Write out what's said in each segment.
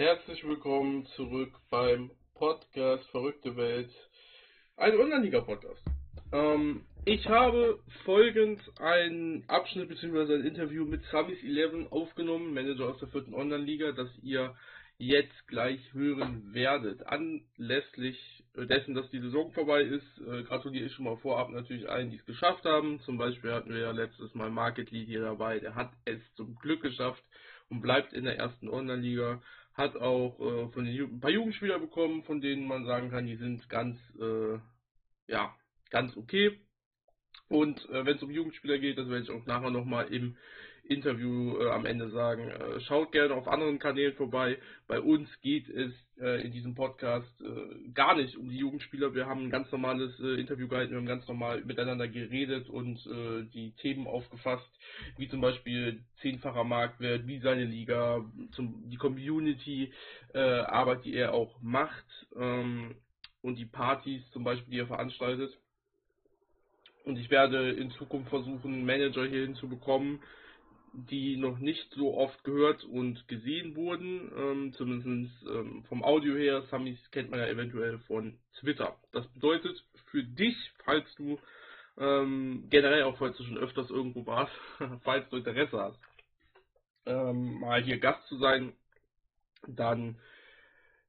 Herzlich willkommen zurück beim Podcast Verrückte Welt, ein Online-Liga-Podcast. Ähm, ich habe folgend einen Abschnitt bzw. ein Interview mit Samis 11 aufgenommen, Manager aus der vierten Online-Liga, das ihr jetzt gleich hören werdet. Anlässlich dessen, dass die Saison vorbei ist, äh, gratuliere ich schon mal vorab natürlich allen, die es geschafft haben. Zum Beispiel hatten wir ja letztes Mal Market Lead hier dabei, der hat es zum Glück geschafft und bleibt in der ersten Online-Liga. Hat auch äh, von den Ju ein paar Jugendspieler bekommen, von denen man sagen kann, die sind ganz, äh, ja, ganz okay. Und äh, wenn es um Jugendspieler geht, das werde ich auch nachher nochmal im Interview äh, am Ende sagen. Äh, schaut gerne auf anderen Kanälen vorbei. Bei uns geht es äh, in diesem Podcast äh, gar nicht um die Jugendspieler. Wir haben ein ganz normales äh, Interview gehalten, wir haben ganz normal miteinander geredet und äh, die Themen aufgefasst, wie zum Beispiel zehnfacher Marktwert, wie seine Liga, zum, die Community, Arbeit, die er auch macht ähm, und die Partys zum Beispiel, die er veranstaltet. Und ich werde in Zukunft versuchen, Manager hier hinzubekommen, die noch nicht so oft gehört und gesehen wurden, ähm, zumindest ähm, vom Audio her. Samis kennt man ja eventuell von Twitter. Das bedeutet für dich, falls du ähm, generell auch falls du schon öfters irgendwo warst, falls du Interesse hast, ähm, mal hier Gast zu sein, dann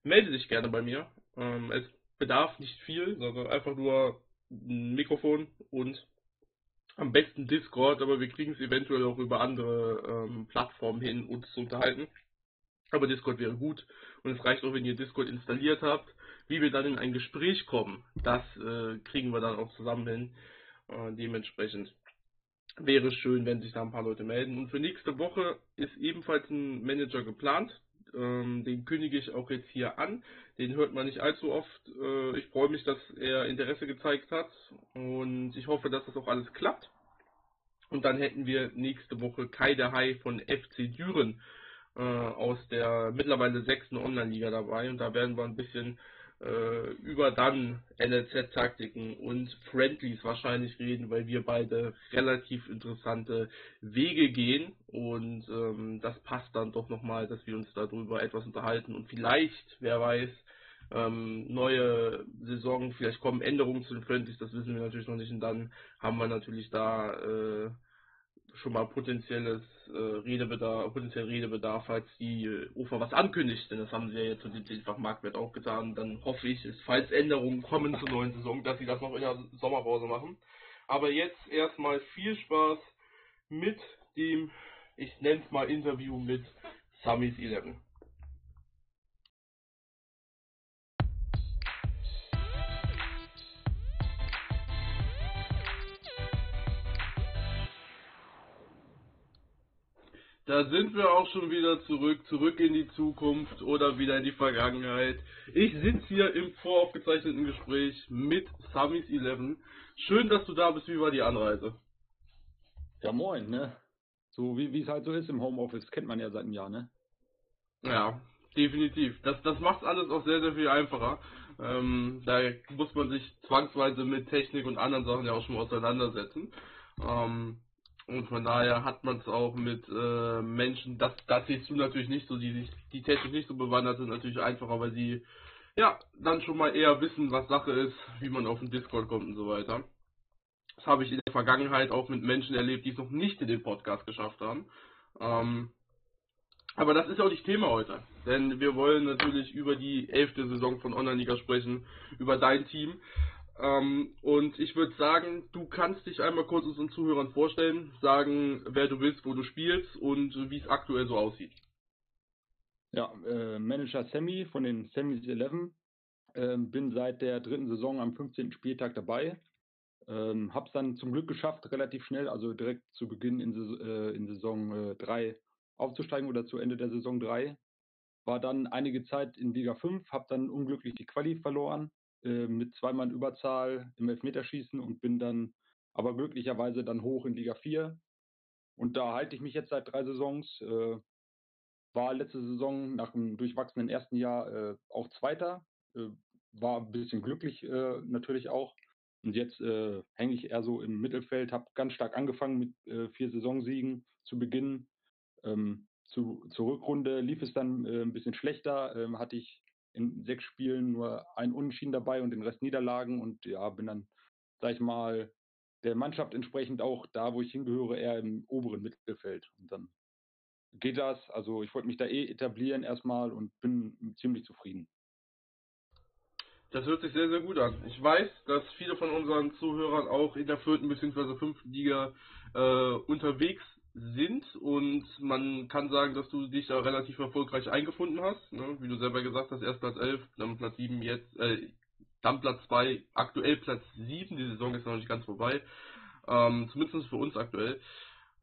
melde dich gerne bei mir. Ähm, es bedarf nicht viel, sondern einfach nur ein Mikrofon und am besten Discord, aber wir kriegen es eventuell auch über andere ähm, Plattformen hin, uns zu unterhalten. Aber Discord wäre gut und es reicht auch, wenn ihr Discord installiert habt. Wie wir dann in ein Gespräch kommen, das äh, kriegen wir dann auch zusammen hin. Äh, dementsprechend wäre es schön, wenn sich da ein paar Leute melden. Und für nächste Woche ist ebenfalls ein Manager geplant. Ähm, den kündige ich auch jetzt hier an. Den hört man nicht allzu oft. Äh, ich freue mich, dass er Interesse gezeigt hat und ich hoffe, dass das auch alles klappt. Und dann hätten wir nächste Woche Kai der Hai von FC Düren äh, aus der mittlerweile sechsten Online-Liga dabei. Und da werden wir ein bisschen äh, über dann NLZ-Taktiken und Friendlies wahrscheinlich reden, weil wir beide relativ interessante Wege gehen. Und ähm, das passt dann doch nochmal, dass wir uns darüber etwas unterhalten. Und vielleicht, wer weiß, ähm, neue Saison, vielleicht kommen Änderungen zu den Friendlies, das wissen wir natürlich noch nicht und dann haben wir natürlich da äh, schon mal potenzielles äh, Redebedarf, potenziell Redebedarf, falls die äh, UFA was ankündigt, denn das haben sie ja jetzt mit dem zehnfachen Marktwert auch getan, dann hoffe ich, ist, falls Änderungen kommen zur neuen Saison, dass sie das noch in der Sommerpause machen. Aber jetzt erstmal viel Spaß mit dem, ich nenne es mal Interview mit Samis 11. Da sind wir auch schon wieder zurück, zurück in die Zukunft oder wieder in die Vergangenheit. Ich sitze hier im voraufgezeichneten Gespräch mit Samis 11. Schön, dass du da bist. Wie war die Anreise? Ja, moin, ne? So wie es halt so ist im Homeoffice, kennt man ja seit einem Jahr, ne? Ja, definitiv. Das, das macht alles auch sehr, sehr viel einfacher. Ähm, da muss man sich zwangsweise mit Technik und anderen Sachen ja auch schon auseinandersetzen. Ähm, und von daher hat man es auch mit äh, Menschen, das, das siehst du natürlich nicht so, die sich die technisch nicht so bewandert sind, natürlich einfacher, weil sie ja dann schon mal eher wissen, was Sache ist, wie man auf den Discord kommt und so weiter. Das habe ich in der Vergangenheit auch mit Menschen erlebt, die es noch nicht in den Podcast geschafft haben. Ähm, aber das ist auch nicht Thema heute, denn wir wollen natürlich über die elfte Saison von Online-Liga sprechen, über dein Team. Ähm, und ich würde sagen, du kannst dich einmal kurz unseren Zuhörern vorstellen, sagen, wer du bist, wo du spielst und wie es aktuell so aussieht. Ja, äh, Manager Sammy von den Sammys 11. Ähm, bin seit der dritten Saison am 15. Spieltag dabei. Ähm, hab's dann zum Glück geschafft, relativ schnell, also direkt zu Beginn in, äh, in Saison 3 äh, aufzusteigen oder zu Ende der Saison 3. War dann einige Zeit in Liga 5, hab dann unglücklich die Quali verloren, äh, mit zweimal Überzahl im Elfmeterschießen und bin dann aber glücklicherweise dann hoch in Liga 4. Und da halte ich mich jetzt seit drei Saisons. Äh, war letzte Saison nach einem durchwachsenen ersten Jahr äh, auch Zweiter. Äh, war ein bisschen glücklich äh, natürlich auch. Und jetzt äh, hänge ich eher so im Mittelfeld, habe ganz stark angefangen mit vier Saisonsiegen zu Beginn. Ähm, zu, zur Rückrunde lief es dann äh, ein bisschen schlechter. Ähm, hatte ich in sechs Spielen nur ein Unentschieden dabei und den Rest Niederlagen und ja, bin dann, sag ich mal, der Mannschaft entsprechend auch da, wo ich hingehöre, eher im oberen Mittelfeld. Und dann geht das. Also ich wollte mich da eh etablieren erstmal und bin ziemlich zufrieden. Das hört sich sehr, sehr gut an. Ich weiß, dass viele von unseren Zuhörern auch in der vierten bzw. fünften Liga äh, unterwegs sind und man kann sagen, dass du dich da relativ erfolgreich eingefunden hast. Ne? Wie du selber gesagt hast, erst Platz 11, dann Platz 7 jetzt, äh, dann Platz 2, aktuell Platz 7, die Saison ist noch nicht ganz vorbei. Ähm, zumindest für uns aktuell.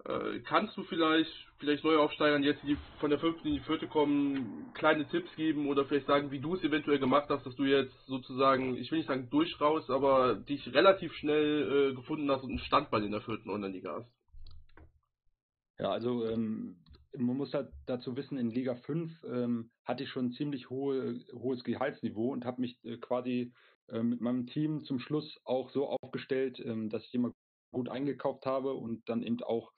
Äh, kannst du vielleicht, vielleicht Neuaufsteigern jetzt, die von der fünften in die vierte kommen, kleine Tipps geben oder vielleicht sagen, wie du es eventuell gemacht hast, dass du jetzt sozusagen, ich will nicht sagen durchraus, aber dich relativ schnell äh, gefunden hast und einen Standbein in der vierten Online-Liga hast? Ja, also ähm, man muss halt dazu wissen, in Liga 5 ähm, hatte ich schon ein ziemlich hohe, hohes Gehaltsniveau und habe mich äh, quasi äh, mit meinem Team zum Schluss auch so aufgestellt, ähm, dass ich immer gut eingekauft habe und dann eben auch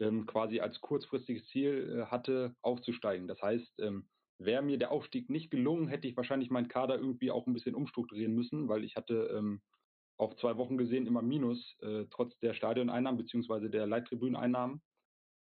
ähm, quasi als kurzfristiges Ziel äh, hatte, aufzusteigen. Das heißt, ähm, wäre mir der Aufstieg nicht gelungen, hätte ich wahrscheinlich meinen Kader irgendwie auch ein bisschen umstrukturieren müssen, weil ich hatte ähm, auf zwei Wochen gesehen immer Minus, äh, trotz der Stadioneinnahmen bzw. der Leittribüneinnahmen.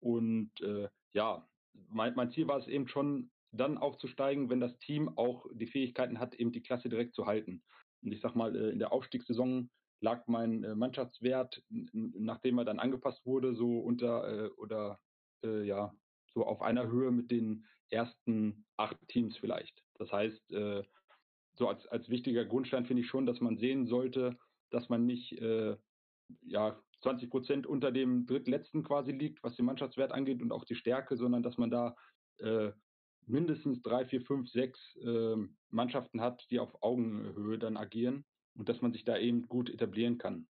Und äh, ja, mein, mein Ziel war es eben schon, dann aufzusteigen, wenn das Team auch die Fähigkeiten hat, eben die Klasse direkt zu halten. Und ich sag mal, äh, in der Aufstiegssaison lag mein äh, Mannschaftswert, nachdem er dann angepasst wurde, so unter äh, oder ja, so auf einer Höhe mit den ersten acht Teams vielleicht. Das heißt, so als, als wichtiger Grundstein finde ich schon, dass man sehen sollte, dass man nicht ja, 20 Prozent unter dem drittletzten quasi liegt, was den Mannschaftswert angeht und auch die Stärke, sondern dass man da äh, mindestens drei, vier, fünf, sechs äh, Mannschaften hat, die auf Augenhöhe dann agieren und dass man sich da eben gut etablieren kann.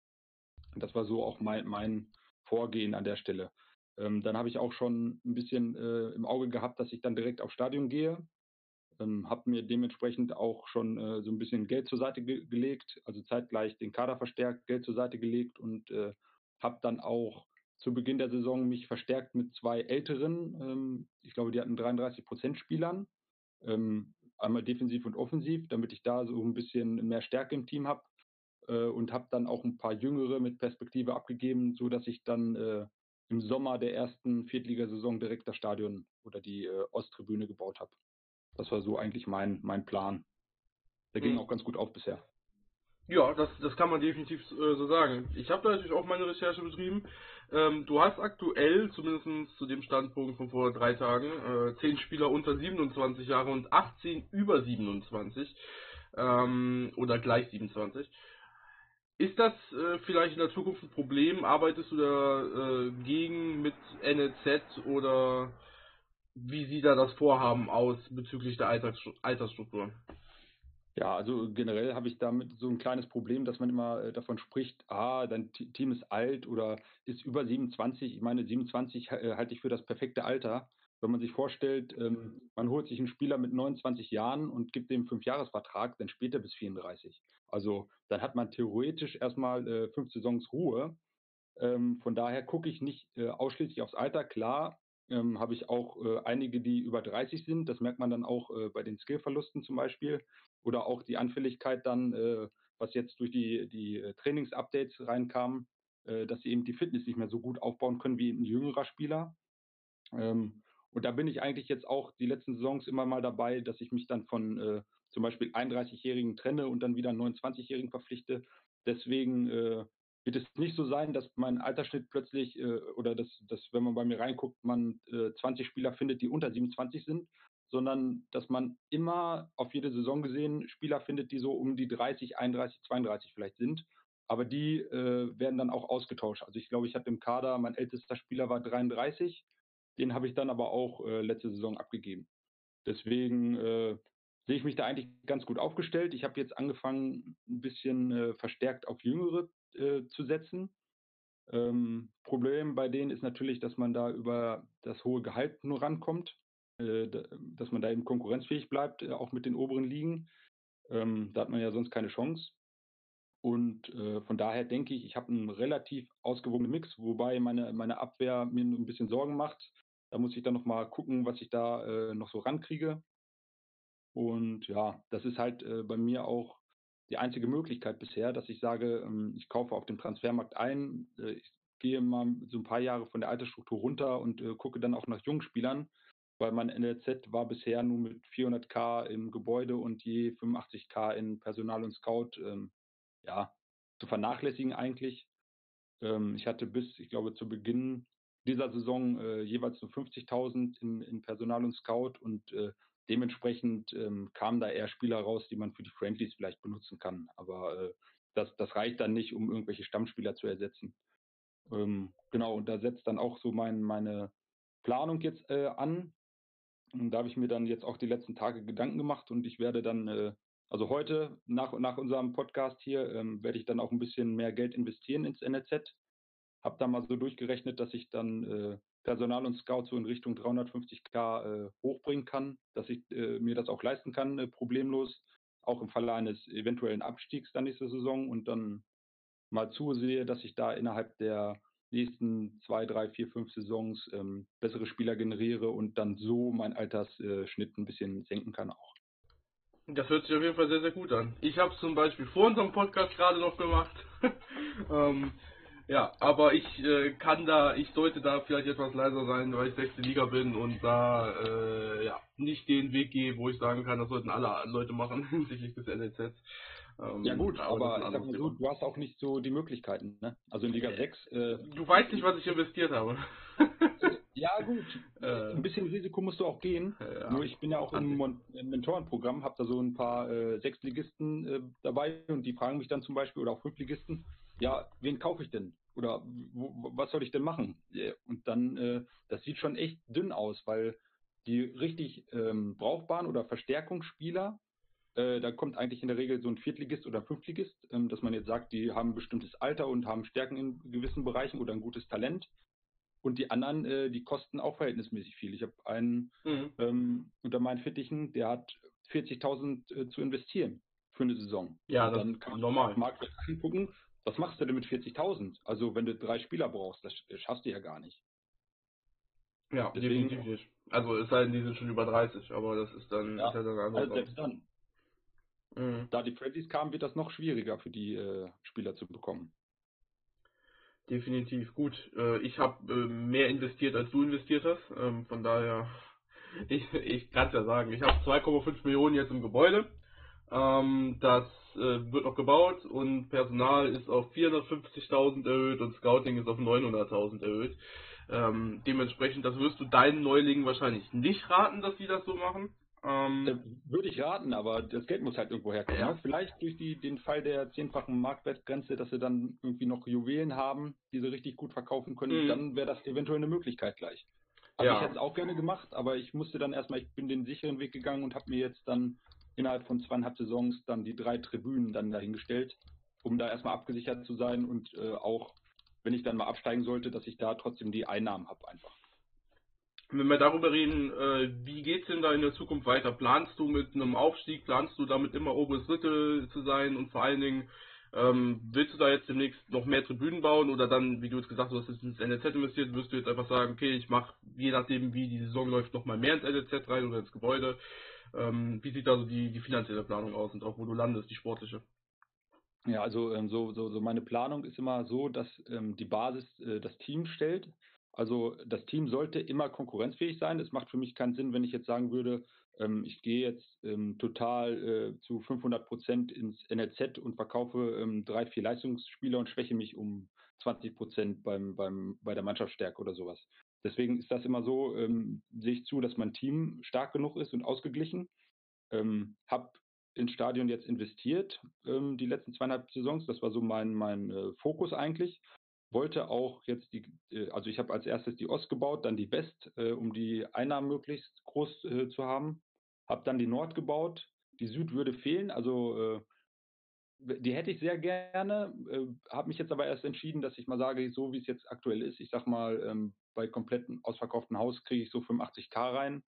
Und das war so auch mein, mein Vorgehen an der Stelle. Ähm, dann habe ich auch schon ein bisschen äh, im Auge gehabt, dass ich dann direkt aufs Stadion gehe. Ähm, habe mir dementsprechend auch schon äh, so ein bisschen Geld zur Seite ge gelegt, also zeitgleich den Kader verstärkt, Geld zur Seite gelegt und äh, habe dann auch zu Beginn der Saison mich verstärkt mit zwei älteren, ähm, ich glaube, die hatten 33 Prozent Spielern, ähm, einmal defensiv und offensiv, damit ich da so ein bisschen mehr Stärke im Team habe äh, und habe dann auch ein paar Jüngere mit Perspektive abgegeben, so dass ich dann äh, im Sommer der ersten Viertligasaison direkt das Stadion oder die äh, Osttribüne gebaut habe. Das war so eigentlich mein, mein Plan. Der ging mhm. auch ganz gut auf bisher. Ja, das, das kann man definitiv äh, so sagen. Ich habe da natürlich auch meine Recherche betrieben. Ähm, du hast aktuell, zumindest zu dem Standpunkt von vor drei Tagen, äh, 10 Spieler unter 27 Jahre und 18 über 27 ähm, oder gleich 27. Ist das äh, vielleicht in der Zukunft ein Problem? Arbeitest du da äh, gegen mit NLZ oder wie sieht da das Vorhaben aus bezüglich der Alters Altersstruktur? Ja, also generell habe ich damit so ein kleines Problem, dass man immer äh, davon spricht, ah, dein Team ist alt oder ist über 27. Ich meine, 27 äh, halte ich für das perfekte Alter. Wenn man sich vorstellt, ähm, man holt sich einen Spieler mit 29 Jahren und gibt dem Fünfjahresvertrag, dann später bis 34. Also dann hat man theoretisch erstmal äh, fünf Saisons Ruhe. Ähm, von daher gucke ich nicht ausschließlich aufs Alter. Klar, ähm, habe ich auch äh, einige, die über 30 sind. Das merkt man dann auch äh, bei den Skillverlusten zum Beispiel. Oder auch die Anfälligkeit dann, äh, was jetzt durch die, die äh, Trainingsupdates reinkam, äh, dass sie eben die Fitness nicht mehr so gut aufbauen können wie ein jüngerer Spieler. Ähm, und da bin ich eigentlich jetzt auch die letzten Saisons immer mal dabei, dass ich mich dann von äh, zum Beispiel 31-Jährigen trenne und dann wieder einen 29-Jährigen verpflichte. Deswegen wird es nicht so sein, dass mein Altersschnitt plötzlich äh, oder dass, dass, wenn man bei mir reinguckt, man äh, 20 Spieler findet, die unter 27 sind, sondern dass man immer auf jede Saison gesehen Spieler findet, die so um die 30, 31, 32 vielleicht sind. Aber die äh, werden dann auch ausgetauscht. Also ich glaube, ich habe im Kader, mein ältester Spieler war 33, den habe ich dann aber auch äh, letzte Saison abgegeben. Deswegen äh, sehe ich mich da eigentlich ganz gut aufgestellt. Ich habe jetzt angefangen, ein bisschen äh, verstärkt auf Jüngere äh, zu setzen. Ähm, Problem bei denen ist natürlich, dass man da über das hohe Gehalt nur rankommt, äh, dass man da eben konkurrenzfähig bleibt, äh, auch mit den oberen Ligen. Ähm, da hat man ja sonst keine Chance. Und äh, von daher denke ich, ich habe einen relativ ausgewogenen Mix, wobei meine, meine Abwehr mir ein bisschen Sorgen macht. Da muss ich dann nochmal gucken, was ich da äh, noch so rankriege. Und ja, das ist halt äh, bei mir auch die einzige Möglichkeit bisher, dass ich sage, ähm, ich kaufe auf dem Transfermarkt ein, äh, ich gehe mal so ein paar Jahre von der Altersstruktur runter und äh, gucke dann auch nach jungen Spielern, weil mein NLZ war bisher nur mit 400k im Gebäude und je 85k in Personal und Scout ähm, ja, zu vernachlässigen eigentlich. Ähm, ich hatte bis, ich glaube, zu Beginn dieser Saison äh, jeweils nur 50.000 in, in, Personal und Scout und äh, dementsprechend ähm, kamen da eher Spieler raus, die man für die Friendlies vielleicht benutzen kann. Aber äh, das, das reicht dann nicht, um irgendwelche Stammspieler zu ersetzen. Ähm, genau, und da setzt dann auch so mein, meine Planung jetzt äh, an. Und da habe ich mir dann jetzt auch die letzten Tage Gedanken gemacht und ich werde dann, äh, also heute nach, nach unserem Podcast hier, ähm, werde ich dann auch ein bisschen mehr Geld investieren ins NLZ. Habe da mal so durchgerechnet, dass ich dann äh, Personal und Scout so in Richtung 350k äh, hochbringen kann, dass ich äh, mir das auch leisten kann, äh, problemlos, auch im Falle eines eventuellen Abstiegs dann nächste Saison und dann mal zusehe, dass ich da innerhalb der nächsten zwei, drei, vier, fünf Saisons ähm, bessere Spieler generiere und dann so meinen Altersschnitt ein bisschen senken kann auch. Das hört sich auf jeden Fall sehr, sehr gut an. Ich habe es zum Beispiel vor unserem Podcast gerade noch gemacht. ähm, ja, aber ich äh, kann da, ich sollte da vielleicht etwas leiser sein, weil ich sechste Liga bin und da äh, ja nicht den Weg gehe, wo ich sagen kann, das sollten alle Leute machen hinsichtlich des NLZ. Ähm, ja gut, aber, aber mal so, du hast auch nicht so die Möglichkeiten, ne? Also in Liga 6. Äh, du weißt nicht, was ich investiert habe. ja gut, äh, ein bisschen Risiko musst du auch gehen. Ja, Nur ich bin ja auch im, im Mentorenprogramm, habe da so ein paar äh, Sechsligisten äh, dabei und die fragen mich dann zum Beispiel, oder auch Fünfligisten, ja, wen kaufe ich denn? Oder wo, was soll ich denn machen? Und dann, äh, das sieht schon echt dünn aus, weil die richtig ähm, brauchbaren oder Verstärkungsspieler, äh, da kommt eigentlich in der Regel so ein Viertligist oder Fünftligist, ähm, dass man jetzt sagt, die haben ein bestimmtes Alter und haben Stärken in gewissen Bereichen oder ein gutes Talent. Und die anderen, äh, die kosten auch verhältnismäßig viel. Ich habe einen mhm. ähm, unter meinen Fittichen, der hat 40.000 äh, zu investieren für eine Saison. Ja, das dann kann man normal. Marktwert angucken. Was machst du denn mit 40.000? Also wenn du drei Spieler brauchst, das schaffst du ja gar nicht. Ja, Deswegen, definitiv nicht. Also es sei denn, die sind schon über 30, aber das ist dann, ja, ist ja dann anders. Also selbst dann. Mhm. Da die Friendlies kamen, wird das noch schwieriger für die äh, Spieler zu bekommen. Definitiv gut. Äh, ich habe äh, mehr investiert, als du investiert hast. Ähm, von daher, ich, ich kann es ja sagen, ich habe 2,5 Millionen jetzt im Gebäude. Ähm, das äh, wird noch gebaut und Personal ist auf 450.000 erhöht und Scouting ist auf 900.000 erhöht. Ähm, dementsprechend, das wirst du deinen Neulingen wahrscheinlich nicht raten, dass die das so machen. Ähm, Würde ich raten, aber das Geld muss halt irgendwo herkommen. Ja. Ne? Vielleicht durch die, den Fall der zehnfachen Marktwertgrenze, dass sie dann irgendwie noch Juwelen haben, die sie richtig gut verkaufen können, mhm. dann wäre das eventuell eine Möglichkeit gleich. Also ja. ich hätte es auch gerne gemacht, aber ich musste dann erstmal, ich bin den sicheren Weg gegangen und habe mir jetzt dann innerhalb von zweieinhalb Saisons dann die drei Tribünen dann dahingestellt, um da erstmal abgesichert zu sein und äh, auch, wenn ich dann mal absteigen sollte, dass ich da trotzdem die Einnahmen habe einfach. Wenn wir darüber reden, äh, wie geht's denn da in der Zukunft weiter? Planst du mit einem Aufstieg, planst du damit immer oberes Drittel zu sein und vor allen Dingen ähm, willst du da jetzt demnächst noch mehr Tribünen bauen oder dann, wie du jetzt gesagt hast, du hast ins NLZ investiert, wirst du jetzt einfach sagen, okay, ich mache je nachdem, wie die Saison läuft, noch mal mehr ins NLZ rein oder ins Gebäude. Ähm, wie sieht da so die, die finanzielle Planung aus und auch wo du landest, die sportliche? Ja, also ähm, so, so, so meine Planung ist immer so, dass ähm, die Basis äh, das Team stellt. Also das Team sollte immer konkurrenzfähig sein. Es macht für mich keinen Sinn, wenn ich jetzt sagen würde, ähm, ich gehe jetzt ähm, total äh, zu 500 Prozent ins NLZ und verkaufe ähm, drei, vier Leistungsspieler und schwäche mich um 20 Prozent beim, beim, bei der Mannschaftsstärke oder sowas. Deswegen ist das immer so, ähm, sehe ich zu, dass mein Team stark genug ist und ausgeglichen. Ähm, habe ins Stadion jetzt investiert, ähm, die letzten zweieinhalb Saisons. Das war so mein, mein äh, Fokus eigentlich wollte auch jetzt die, äh, also ich habe als erstes die Ost gebaut, dann die West, äh, um die Einnahmen möglichst groß äh, zu haben. Habe dann die Nord gebaut. Die Süd würde fehlen, also äh, die hätte ich sehr gerne. Äh, habe mich jetzt aber erst entschieden, dass ich mal sage, so wie es jetzt aktuell ist, ich sag mal, ähm, bei kompletten ausverkauften Haus kriege ich so 85k rein,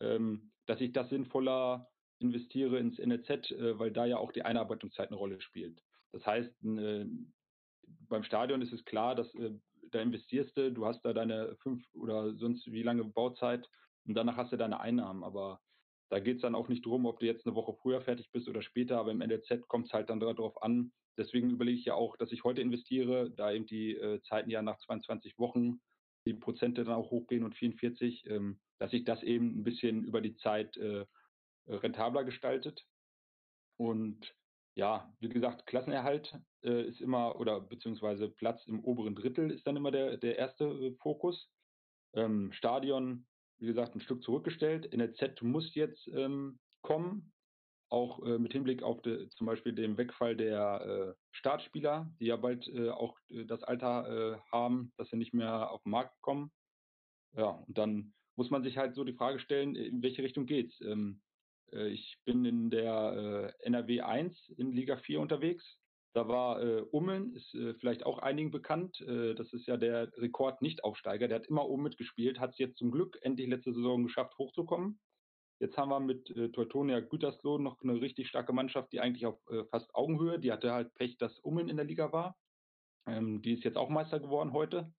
ähm, dass ich das sinnvoller investiere ins NLZ, äh, weil da ja auch die Einarbeitungszeit eine Rolle spielt. Das heißt, beim Stadion ist es klar, dass äh, da investierst du, du hast da deine fünf oder sonst wie lange Bauzeit und danach hast du deine Einnahmen. Aber da geht es dann auch nicht drum, ob du jetzt eine Woche früher fertig bist oder später, aber im NLZ kommt es halt dann darauf an. Deswegen überlege ich ja auch, dass ich heute investiere, da eben die äh, Zeiten ja nach 22 Wochen die Prozente dann auch hochgehen und 44, ähm, dass sich das eben ein bisschen über die Zeit äh, rentabler gestaltet. Und ja, wie gesagt, Klassenerhalt äh, ist immer, oder beziehungsweise Platz im oberen Drittel ist dann immer der, der erste äh, Fokus. Ähm, Stadion, wie gesagt, ein Stück zurückgestellt. NLZ muss jetzt ähm, kommen, auch äh, mit Hinblick auf de, zum Beispiel den Wegfall der äh, Startspieler, die ja bald äh, auch äh, das Alter haben, dass sie nicht mehr auf den Markt kommen. Ja, und dann muss man sich halt so die Frage stellen, in welche Richtung geht's? Ähm, äh, ich bin in der äh, NRW 1 in Liga 4 unterwegs. Da war äh, Ummeln, ist äh, vielleicht auch einigen bekannt. Äh, das ist ja der Rekord-Nichtaufsteiger. Der hat immer oben mitgespielt, hat es jetzt zum Glück endlich letzte Saison geschafft, hochzukommen. Jetzt haben wir mit äh, Teutonia Gütersloh noch eine richtig starke Mannschaft, die eigentlich auf äh, fast Augenhöhe, die hatte halt Pech, dass Ummeln in der Liga war. Ähm, die ist jetzt auch Meister geworden heute.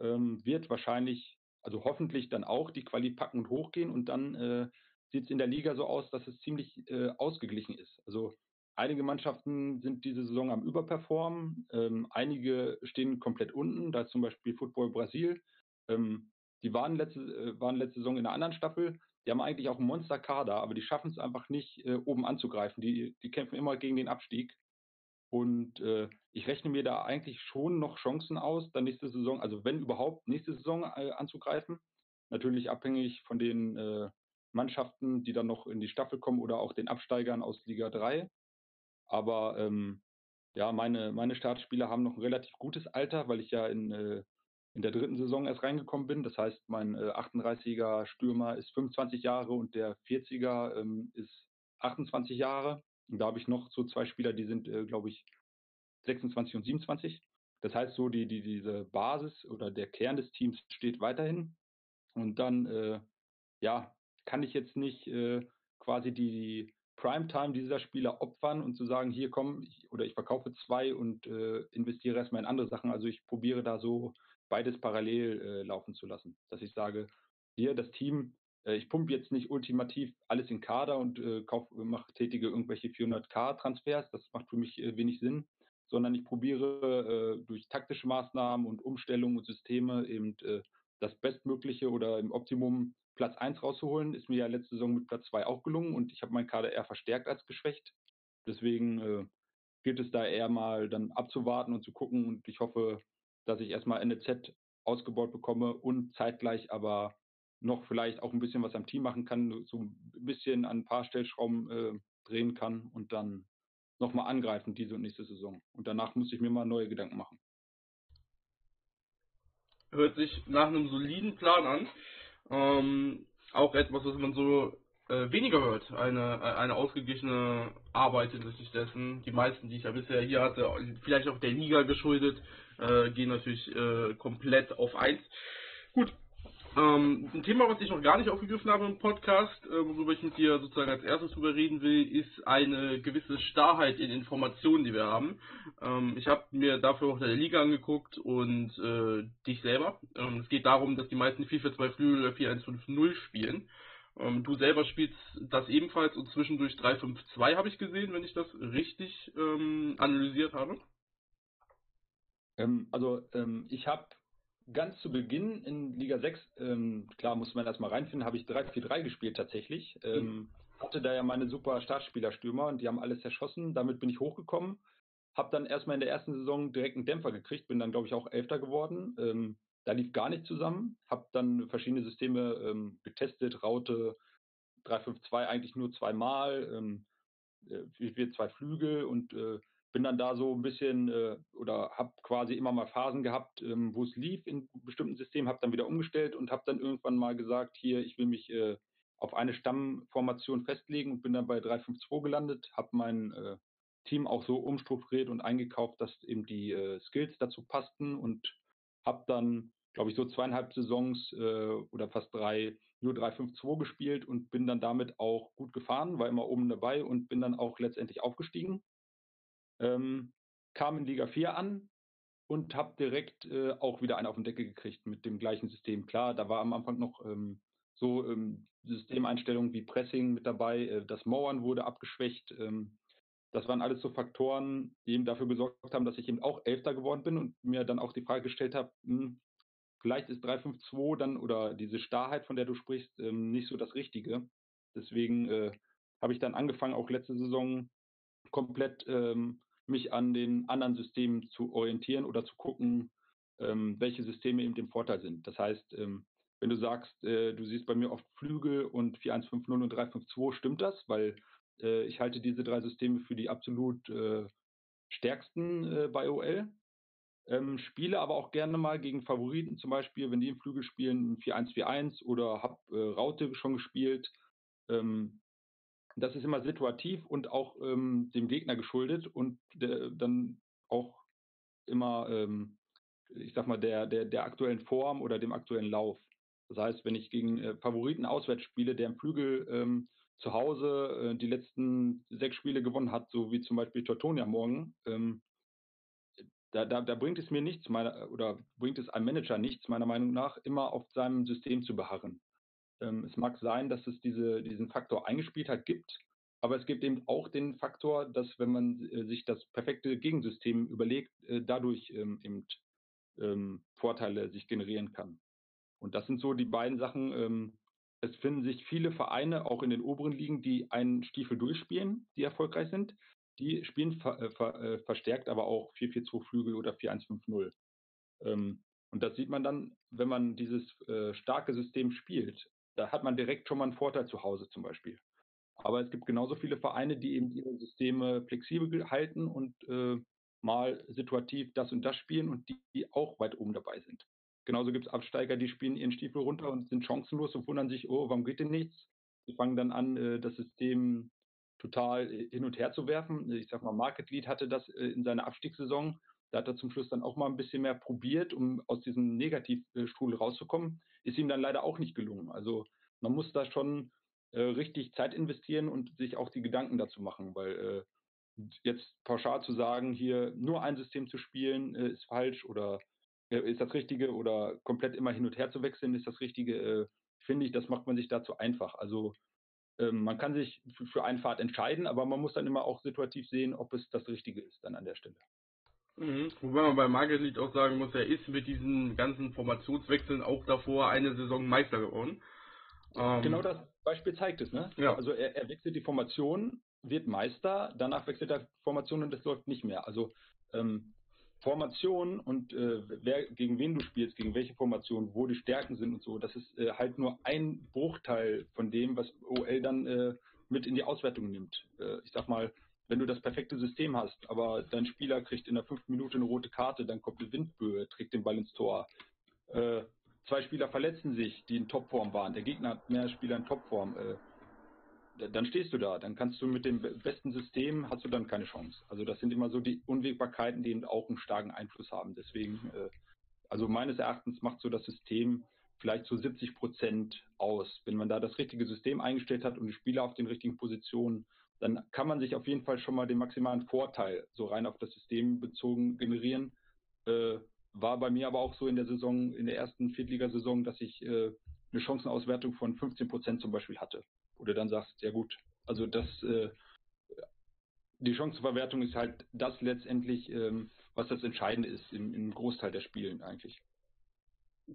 Ähm, wird wahrscheinlich, also hoffentlich dann auch die Quali packen und hochgehen und dann äh, sieht es in der Liga so aus, dass es ziemlich äh, ausgeglichen ist. Also einige Mannschaften sind diese Saison am Überperformen, ähm, einige stehen komplett unten, da ist zum Beispiel Football Brasil. Ähm, die waren letzte, äh, waren letzte Saison in einer anderen Staffel. Die haben eigentlich auch einen Monster-Kader, aber die schaffen es einfach nicht, äh, oben anzugreifen. Die, die kämpfen immer gegen den Abstieg. Und äh, ich rechne mir da eigentlich schon noch Chancen aus, dann nächste Saison, also wenn überhaupt, nächste Saison äh, anzugreifen. Natürlich abhängig von den äh, Mannschaften, die dann noch in die Staffel kommen oder auch den Absteigern aus Liga 3. Aber ähm, ja, meine, meine Startspieler haben noch ein relativ gutes Alter, weil ich ja in, äh, in der dritten Saison erst reingekommen bin. Das heißt, mein äh, 38er Stürmer ist 25 Jahre und der 40er ähm, ist 28 Jahre. Und da habe ich noch so zwei Spieler, die sind, äh, glaube ich, 26 und 27. Das heißt, so die, die, diese Basis oder der Kern des Teams steht weiterhin. Und dann, äh, ja, kann ich jetzt nicht äh, quasi die Primetime dieser Spieler opfern und zu sagen, hier komm, ich, oder ich verkaufe zwei und äh, investiere erstmal in andere Sachen. Also ich probiere da so beides parallel äh, laufen zu lassen. Dass ich sage, hier das Team, äh, ich pumpe jetzt nicht ultimativ alles in Kader und äh, kauf, mache tätige irgendwelche 400k-Transfers. Das macht für mich äh, wenig Sinn, sondern ich probiere äh, durch taktische Maßnahmen und Umstellungen und Systeme eben das Bestmögliche oder im Optimum Platz 1 rauszuholen. Ist mir ja letzte Saison mit Platz 2 auch gelungen und ich habe meinen Kader eher verstärkt als geschwächt. Deswegen äh, gilt es da eher mal dann abzuwarten und zu gucken und ich hoffe, dass ich erstmal NEZ ausgebaut bekomme und zeitgleich aber noch vielleicht auch ein bisschen was am Team machen kann, so ein bisschen an ein paar Stellschrauben äh, drehen kann und dann nochmal angreifen diese und nächste Saison. Und danach muss ich mir mal neue Gedanken machen. Hört sich nach einem soliden Plan an. Ähm, auch etwas, was man so äh, weniger hört. Eine, äh, eine ausgeglichene Arbeit hinsichtlich dessen. Die meisten, die ich ja bisher hier hatte, vielleicht auch der Liga geschuldet, äh, gehen natürlich äh, komplett auf eins. Gut, ähm, ein Thema, was ich noch gar nicht aufgegriffen habe im Podcast, äh, worüber ich mit dir sozusagen als erstes drüber reden will, ist eine gewisse Starrheit in Informationen, die wir haben. Ähm, ich habe mir dafür auch der Liga angeguckt und äh, dich selber. Ähm, es geht darum, dass die meisten 4-4-2 Flügel oder 4-1-5-0 spielen. Ähm, du selber spielst das ebenfalls und zwischendurch 3-5-2 habe ich gesehen, wenn ich das richtig ähm, analysiert habe. Ähm, also ich habe ganz zu Beginn in Liga 6, ähm, klar muss man erstmal reinfinden, habe ich 3-4-3 gespielt tatsächlich. Ähm, mhm. Hatte da ja meine super Startspielerstürmer und die haben alles erschossen. Damit bin ich hochgekommen. Habe dann erstmal in der ersten Saison direkt einen Dämpfer gekriegt, bin dann, glaube ich, auch Elfter geworden. Ähm, da lief gar nicht zusammen. Habe dann verschiedene Systeme ähm, getestet, Raute 3-5-2 eigentlich nur zweimal, ähm, 4-4-2 Flügel und äh, bin dann da so ein bisschen äh, oder habe quasi immer mal Phasen gehabt, ähm, wo es lief in bestimmten Systemen, habe dann wieder umgestellt und habe dann irgendwann mal gesagt, hier, ich will mich äh, auf eine Stammformation festlegen und bin dann bei 352 gelandet, habe mein äh, Team auch so umstrukturiert und eingekauft, dass eben die äh, Skills dazu passten und habe dann, glaube ich, so zweieinhalb Saisons äh, oder fast drei nur 352 gespielt und bin dann damit auch gut gefahren, war immer oben dabei und bin dann auch letztendlich aufgestiegen ähm, kam in Liga 4 an, und habe direkt äh, auch wieder einen auf den Deckel gekriegt mit dem gleichen System. Klar, da war am Anfang noch ähm, so ähm, Systemeinstellungen wie Pressing mit dabei, äh, das Mauern wurde abgeschwächt. Ähm, das waren alles so Faktoren, die eben dafür gesorgt haben, dass ich eben auch Elfter geworden bin und mir dann auch die Frage gestellt habe, hm, vielleicht ist 352 dann oder diese Starrheit, von der du sprichst, ähm, nicht so das Richtige. Deswegen äh, habe ich dann angefangen, auch letzte Saison komplett ähm, mich an den anderen Systemen zu orientieren oder zu gucken, ähm, welche Systeme eben dem Vorteil sind. Das heißt, ähm, wenn du sagst, äh, du siehst bei mir oft Flügel und 4150 und 352, stimmt das, weil äh, ich halte diese drei Systeme für die absolut äh, stärksten äh, bei OL. Ähm, spiele aber auch gerne mal gegen Favoriten, zum Beispiel, wenn die im Flügel spielen, 4-1-4-1 oder habe äh, Raute schon gespielt. Ähm, das ist immer situativ und auch ähm, dem Gegner geschuldet und der, dann auch immer, ähm, ich sag mal, der, der, der aktuellen Form oder dem aktuellen Lauf. Das heißt, wenn ich gegen äh, Favoriten auswärts spiele, der im Flügel ähm, zu Hause äh, die letzten sechs Spiele gewonnen hat, so wie zum Beispiel Tortonia morgen, ähm, da, da, da, bringt es mir nichts, meiner, oder bringt es einem Manager nichts, meiner Meinung nach, immer auf seinem System zu beharren. Ähm, es mag sein, dass es diese, diesen Faktor Eingespieltheit gibt, aber es gibt eben auch den Faktor, dass wenn man äh, sich das perfekte Gegensystem überlegt, äh, dadurch ähm, eben ähm, Vorteile sich generieren kann. Und das sind so die beiden Sachen, ähm, es finden sich viele Vereine, auch in den oberen Ligen, die einen Stiefel durchspielen, die erfolgreich sind. Die spielen ver, äh, ver, äh, verstärkt aber auch 4-4-2 Flügel oder 4-1-5-0. Ähm, und das sieht man dann, wenn man dieses äh, starke System spielt. Da hat man direkt schon mal einen Vorteil zu Hause zum Beispiel. Aber es gibt genauso viele Vereine, die eben ihre Systeme flexibel halten und äh, mal situativ das und das spielen und die, die auch weit oben dabei sind. Genauso gibt es Absteiger, die spielen ihren Stiefel runter und sind chancenlos und wundern sich, oh, warum geht denn nichts? Sie fangen dann an, äh, das System total äh, hin und her zu werfen. Ich sag mal, Market Lead hatte das äh, in seiner Abstiegssaison. Da hat er zum Schluss dann auch mal ein bisschen mehr probiert, um aus diesem Negativstuhl rauszukommen. Ist ihm dann leider auch nicht gelungen. Also man muss da schon äh, richtig Zeit investieren und sich auch die Gedanken dazu machen, weil äh, jetzt pauschal zu sagen, hier nur ein System zu spielen, äh, ist falsch oder ist das Richtige oder komplett immer hin und her zu wechseln, ist das Richtige, äh, finde ich, das macht man sich dazu einfach. Also man kann sich für einen Pfad entscheiden, aber man muss dann immer auch situativ sehen, ob es das Richtige ist dann an der Stelle. Mhm. Wobei man bei Margaret auch sagen muss, er ist mit diesen ganzen Formationswechseln auch davor eine Saison Meister geworden. Ähm, genau das Beispiel zeigt es, ne? Ja. Also er, er wechselt die Formation, wird Meister, danach wechselt er Formation und das läuft nicht mehr. Also ähm, Formation und äh, wer, gegen wen du spielst, gegen welche Formation, wo die Stärken sind und so, das ist äh, halt nur ein Bruchteil von dem, was OL dann äh, mit in die Auswertung nimmt. Äh, ich sag mal, wenn du das perfekte System hast, aber dein Spieler kriegt in der fünften Minute eine rote Karte, dann kommt eine Windböe, trägt den Ball ins Tor. Äh, zwei Spieler verletzen sich, die in Topform waren. Der Gegner hat mehr Spieler in Topform. Äh, dann stehst du da. Dann kannst du mit dem besten System, hast du dann keine Chance. Also das sind immer so die Unwägbarkeiten, die eben auch einen starken Einfluss haben. Deswegen, äh, also meines Erachtens macht so das System vielleicht zu so 70 Prozent aus. Wenn man da das richtige System eingestellt hat und die Spieler auf den richtigen Positionen, dann kann man sich auf jeden Fall schon mal den maximalen Vorteil so rein auf das System bezogen generieren. Äh, war bei mir aber auch so in der Saison, in der ersten Viertligasaison, dass ich äh, eine Chancenauswertung von 15 Prozent zum Beispiel hatte du dann sagst, ja gut, also das, äh, die Chancenverwertung ist halt das letztendlich, ähm, was das Entscheidende ist im, im Großteil der Spielen eigentlich.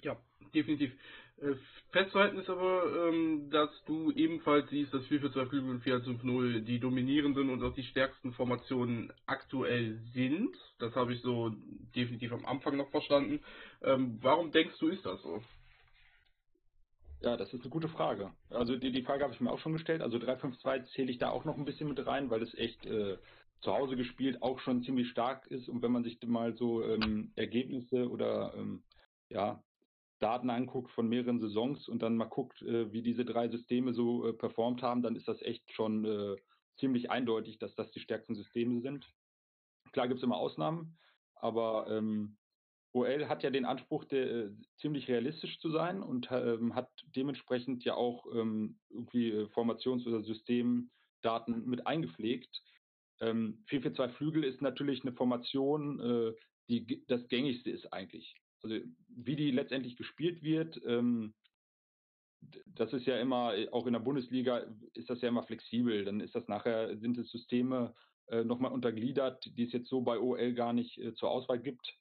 Ja, definitiv. Äh, festzuhalten ist aber, ähm, dass du ebenfalls siehst, dass 4 4 2 Flügel und 4 5 0 die dominierenden und auch die stärksten Formationen aktuell sind. Das habe ich so definitiv am Anfang noch verstanden. Ähm, warum denkst du, ist das so? Ja, das ist eine gute Frage. Also die, die Frage habe ich mir auch schon gestellt. Also 352 zähle ich da auch noch ein bisschen mit rein, weil es echt äh, zu Hause gespielt auch schon ziemlich stark ist. Und wenn man sich mal so ähm, Ergebnisse oder ähm, ja, Daten anguckt von mehreren Saisons und dann mal guckt, äh, wie diese drei Systeme so äh, performt haben, dann ist das echt schon äh, ziemlich eindeutig, dass das die stärksten Systeme sind. Klar gibt es immer Ausnahmen, aber ähm, OL hat ja den Anspruch, der, äh, ziemlich realistisch zu sein und ähm, hat dementsprechend ja auch ähm, irgendwie äh, Formations- oder Systemdaten mit eingepflegt. Ähm, 442 Flügel ist natürlich eine Formation, äh, die, das gängigste ist eigentlich. Also wie die letztendlich gespielt wird, ähm, das ist ja immer, auch in der Bundesliga ist das ja immer flexibel. Dann ist das nachher, sind es Systeme äh, nochmal untergliedert, die es jetzt so bei OL gar nicht äh, zur Auswahl gibt.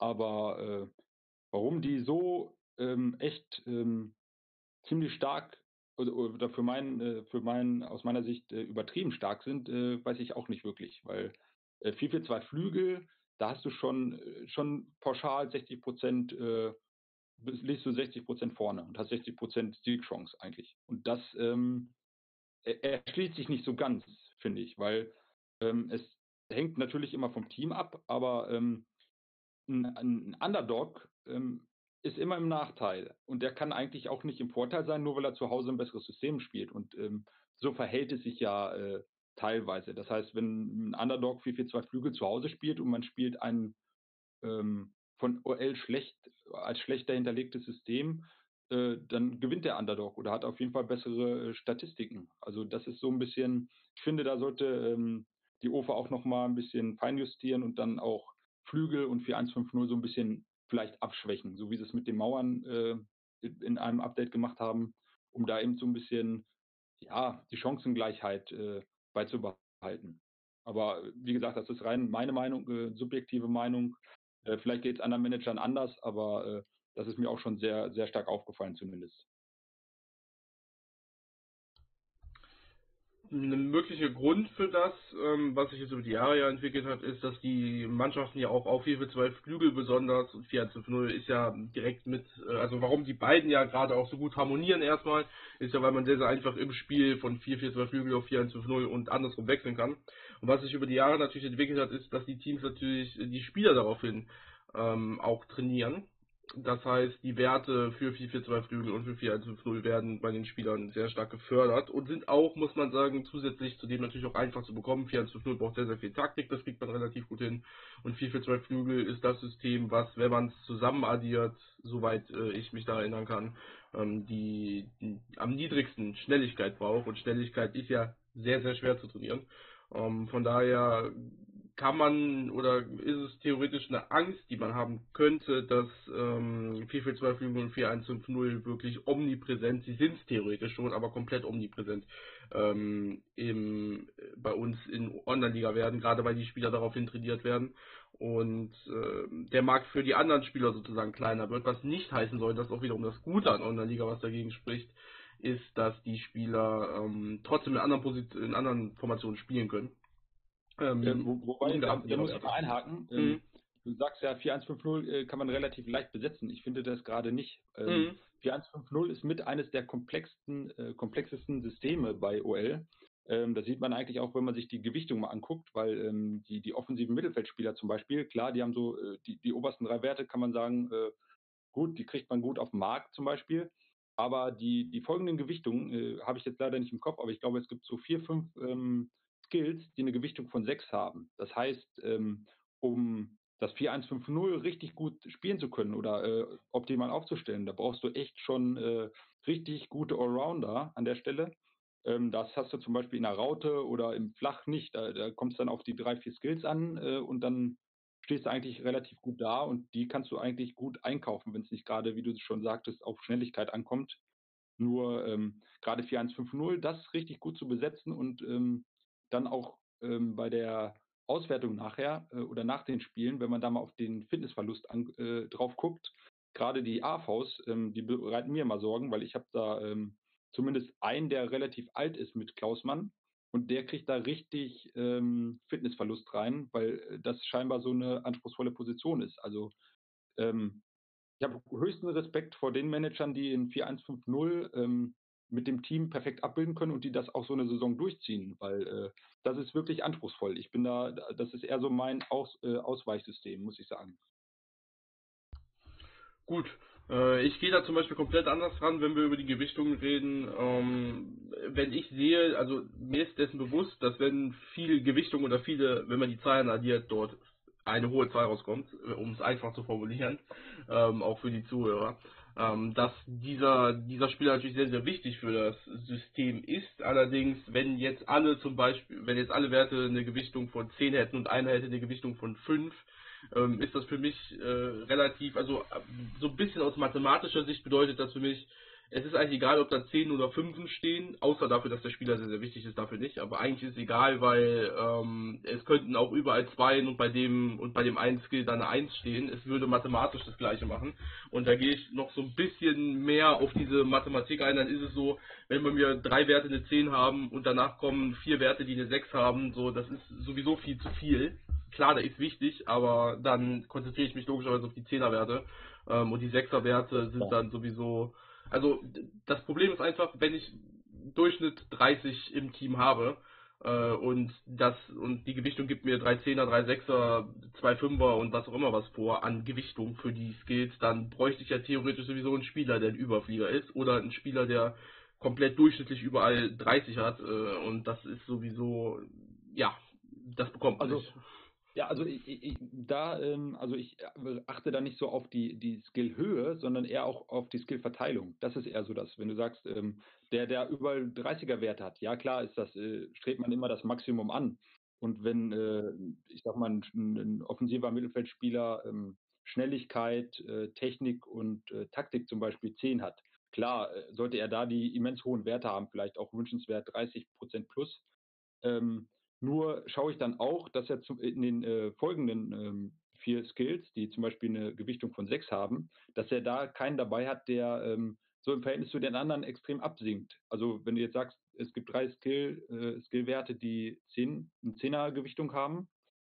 Aber äh, warum die so ähm, echt ähm, ziemlich stark oder, oder für meinen, äh, für meinen, aus meiner Sicht äh, übertrieben stark sind, äh, weiß ich auch nicht wirklich, weil äh, 4-4-2 Flügel, da hast du schon, äh, schon pauschal 60 Prozent, äh, liegst du 60 Prozent vorne und hast 60 Prozent Siegchance eigentlich. Und das ähm, erschließt sich nicht so ganz, finde ich, weil ähm, es hängt natürlich immer vom Team ab, aber ähm, ein, ein Underdog ähm, ist immer im Nachteil und der kann eigentlich auch nicht im Vorteil sein, nur weil er zu Hause ein besseres System spielt. Und ähm, so verhält es sich ja äh, teilweise. Das heißt, wenn ein Underdog 4-4-2 Flügel zu Hause spielt und man spielt ein ähm, von OL schlecht als schlechter hinterlegtes System, äh, dann gewinnt der Underdog oder hat auf jeden Fall bessere äh, Statistiken. Also das ist so ein bisschen, ich finde, da sollte ähm, die OFA auch nochmal ein bisschen feinjustieren und dann auch Flügel und 4-1-5-0 so ein bisschen vielleicht abschwächen, so wie sie es mit den Mauern äh, in einem Update gemacht haben, um da eben so ein bisschen ja, die Chancengleichheit äh, beizubehalten. Aber wie gesagt, das ist rein meine Meinung, äh, subjektive Meinung. Äh, vielleicht geht es anderen Managern anders, aber äh, das ist mir auch schon sehr, sehr stark aufgefallen zumindest. Ein möglicher Grund für das, ähm, was sich jetzt über die Jahre ja entwickelt hat, ist, dass die Mannschaften ja auch auf 4 für 2 Flügel besonders und 4 1 0 ist ja direkt mit, äh, also warum die beiden ja gerade auch so gut harmonieren erstmal, ist ja, weil man sehr, sehr einfach im Spiel von 4 4 2 Flügel auf 4 1 0 und andersrum wechseln kann. Und was sich über die Jahre natürlich entwickelt hat, ist, dass die Teams natürlich die Spieler daraufhin ähm, auch trainieren das heißt, die Werte für 4-4-2 Flügel und für 4-1-5-0 werden bei den Spielern sehr stark gefördert und sind auch, muss man sagen, zusätzlich zudem natürlich auch einfach zu bekommen. 4-1-5-0 braucht sehr, sehr viel Taktik, das kriegt man relativ gut hin. Und 4-4-2 Flügel ist das System, was, wenn man es zusammen addiert, soweit äh, ich mich da erinnern kann, ähm, die, die am niedrigsten Schnelligkeit braucht. Und Schnelligkeit ist ja sehr, sehr schwer zu trainieren. Ähm, von daher kann man oder ist es theoretisch eine Angst, die man haben könnte, dass ähm, 442 Flügel und 4150 wirklich omnipräsent, sie sind es theoretisch schon, aber komplett omnipräsent ähm, im, bei uns in Online-Liga werden, gerade weil die Spieler daraufhin trainiert werden und äh, der Markt für die anderen Spieler sozusagen kleiner wird, was nicht heißen soll, dass auch wiederum das Gute an Online-Liga, was dagegen spricht, ist, dass die Spieler ähm, trotzdem in anderen, Position, in anderen Formationen spielen können. Ähm, ja, wo, wobei, da, da muss ich mal einhaken. Mhm. Ähm, du sagst ja, 4150 äh, kann man relativ leicht besetzen. Ich finde das gerade nicht. Ähm, mhm. 4150 ist mit eines der komplexesten, äh, komplexesten Systeme bei OL. Ähm, das sieht man eigentlich auch, wenn man sich die Gewichtung mal anguckt, weil ähm, die, die offensiven Mittelfeldspieler zum Beispiel, klar, die haben so äh, die, die obersten drei Werte, kann man sagen, äh, gut, die kriegt man gut auf dem Markt zum Beispiel. Aber die, die folgenden Gewichtungen äh, habe ich jetzt leider nicht im Kopf, aber ich glaube, es gibt so vier, fünf ähm, Skills, die eine Gewichtung von 6 haben. Das heißt, ähm, um das 4-1-5-0 richtig gut spielen zu können oder äh, optimal aufzustellen, da brauchst du echt schon äh, richtig gute Allrounder an der Stelle. Ähm, das hast du zum Beispiel in der Raute oder im Flach nicht. Da, da kommt es dann auf die drei, vier Skills an äh, und dann stehst du eigentlich relativ gut da und die kannst du eigentlich gut einkaufen, wenn es nicht gerade, wie du schon sagtest, auf Schnelligkeit ankommt. Nur ähm, gerade 4-1-5-0, das richtig gut zu besetzen und ähm, dann auch ähm, bei der Auswertung nachher äh, oder nach den Spielen, wenn man da mal auf den Fitnessverlust an, äh, drauf guckt, gerade die AVs, ähm, die bereiten mir immer Sorgen, weil ich habe da ähm, zumindest einen, der relativ alt ist mit Klausmann und der kriegt da richtig ähm, Fitnessverlust rein, weil das scheinbar so eine anspruchsvolle Position ist. Also ähm, ich habe höchsten Respekt vor den Managern, die in 4-1-5-0 ähm, mit dem Team perfekt abbilden können und die das auch so eine Saison durchziehen, weil äh, das ist wirklich anspruchsvoll. Ich bin da, das ist eher so mein Aus, äh, Ausweichsystem, muss ich sagen. Gut, äh, ich gehe da zum Beispiel komplett anders ran, wenn wir über die Gewichtung reden. Ähm, wenn ich sehe, also mir ist dessen bewusst, dass wenn viel Gewichtung oder viele, wenn man die Zahlen addiert, dort eine hohe Zahl rauskommt, äh, um es einfach zu formulieren, ähm, auch für die Zuhörer ähm, dass dieser, dieser Spieler natürlich sehr, sehr wichtig für das System ist. Allerdings, wenn jetzt alle zum Beispiel, wenn jetzt alle Werte eine Gewichtung von 10 hätten und einer hätte eine Gewichtung von 5, ähm, ist das für mich äh, relativ, also so ein bisschen aus mathematischer Sicht bedeutet das für mich, es ist eigentlich egal, ob da 10 oder 5 stehen, außer dafür, dass der Spieler sehr, sehr wichtig ist, dafür nicht. Aber eigentlich ist es egal, weil ähm, es könnten auch überall 2 und bei dem und bei dem einen Skill dann eine 1 stehen. Es würde mathematisch das gleiche machen. Und da gehe ich noch so ein bisschen mehr auf diese Mathematik ein, dann ist es so, wenn wir mir drei Werte eine 10 haben und danach kommen vier Werte, die eine 6 haben, so das ist sowieso viel zu viel. Klar, da ist wichtig, aber dann konzentriere ich mich logischerweise auf die 10er Werte. Ähm, und die 6er Werte sind dann sowieso also das Problem ist einfach, wenn ich Durchschnitt 30 im Team habe äh, und das und die Gewichtung gibt mir 3 Zehner, 3 Sechser, 2 Fünfer und was auch immer was vor an Gewichtung für die Skills, dann bräuchte ich ja theoretisch sowieso einen Spieler, der ein Überflieger ist oder einen Spieler, der komplett durchschnittlich überall 30 hat äh, und das ist sowieso ja, das bekommt man also, nicht. Ja, also ich, ich, da, ähm, also ich äh, achte da nicht so auf die, die Skillhöhe, sondern eher auch auf die Skillverteilung. Das ist eher so das, wenn du sagst, ähm, der, der überall 30er Wert hat, ja klar ist das, äh, strebt man immer das Maximum an. Und wenn, äh, ich sag mal, ein, ein offensiver Mittelfeldspieler ähm, Schnelligkeit, äh, Technik und äh, Taktik zum Beispiel 10 hat, klar, äh, sollte er da die immens hohen Werte haben, vielleicht auch wünschenswert 30 Prozent plus. Ähm, nur schaue ich dann auch, dass er in den äh, folgenden ähm, vier Skills, die zum Beispiel eine Gewichtung von sechs haben, dass er da keinen dabei hat, der ähm, so im Verhältnis zu den anderen extrem absinkt. Also wenn du jetzt sagst, es gibt drei Skill, äh, Skillwerte, die zehn, eine Zehner-Gewichtung haben,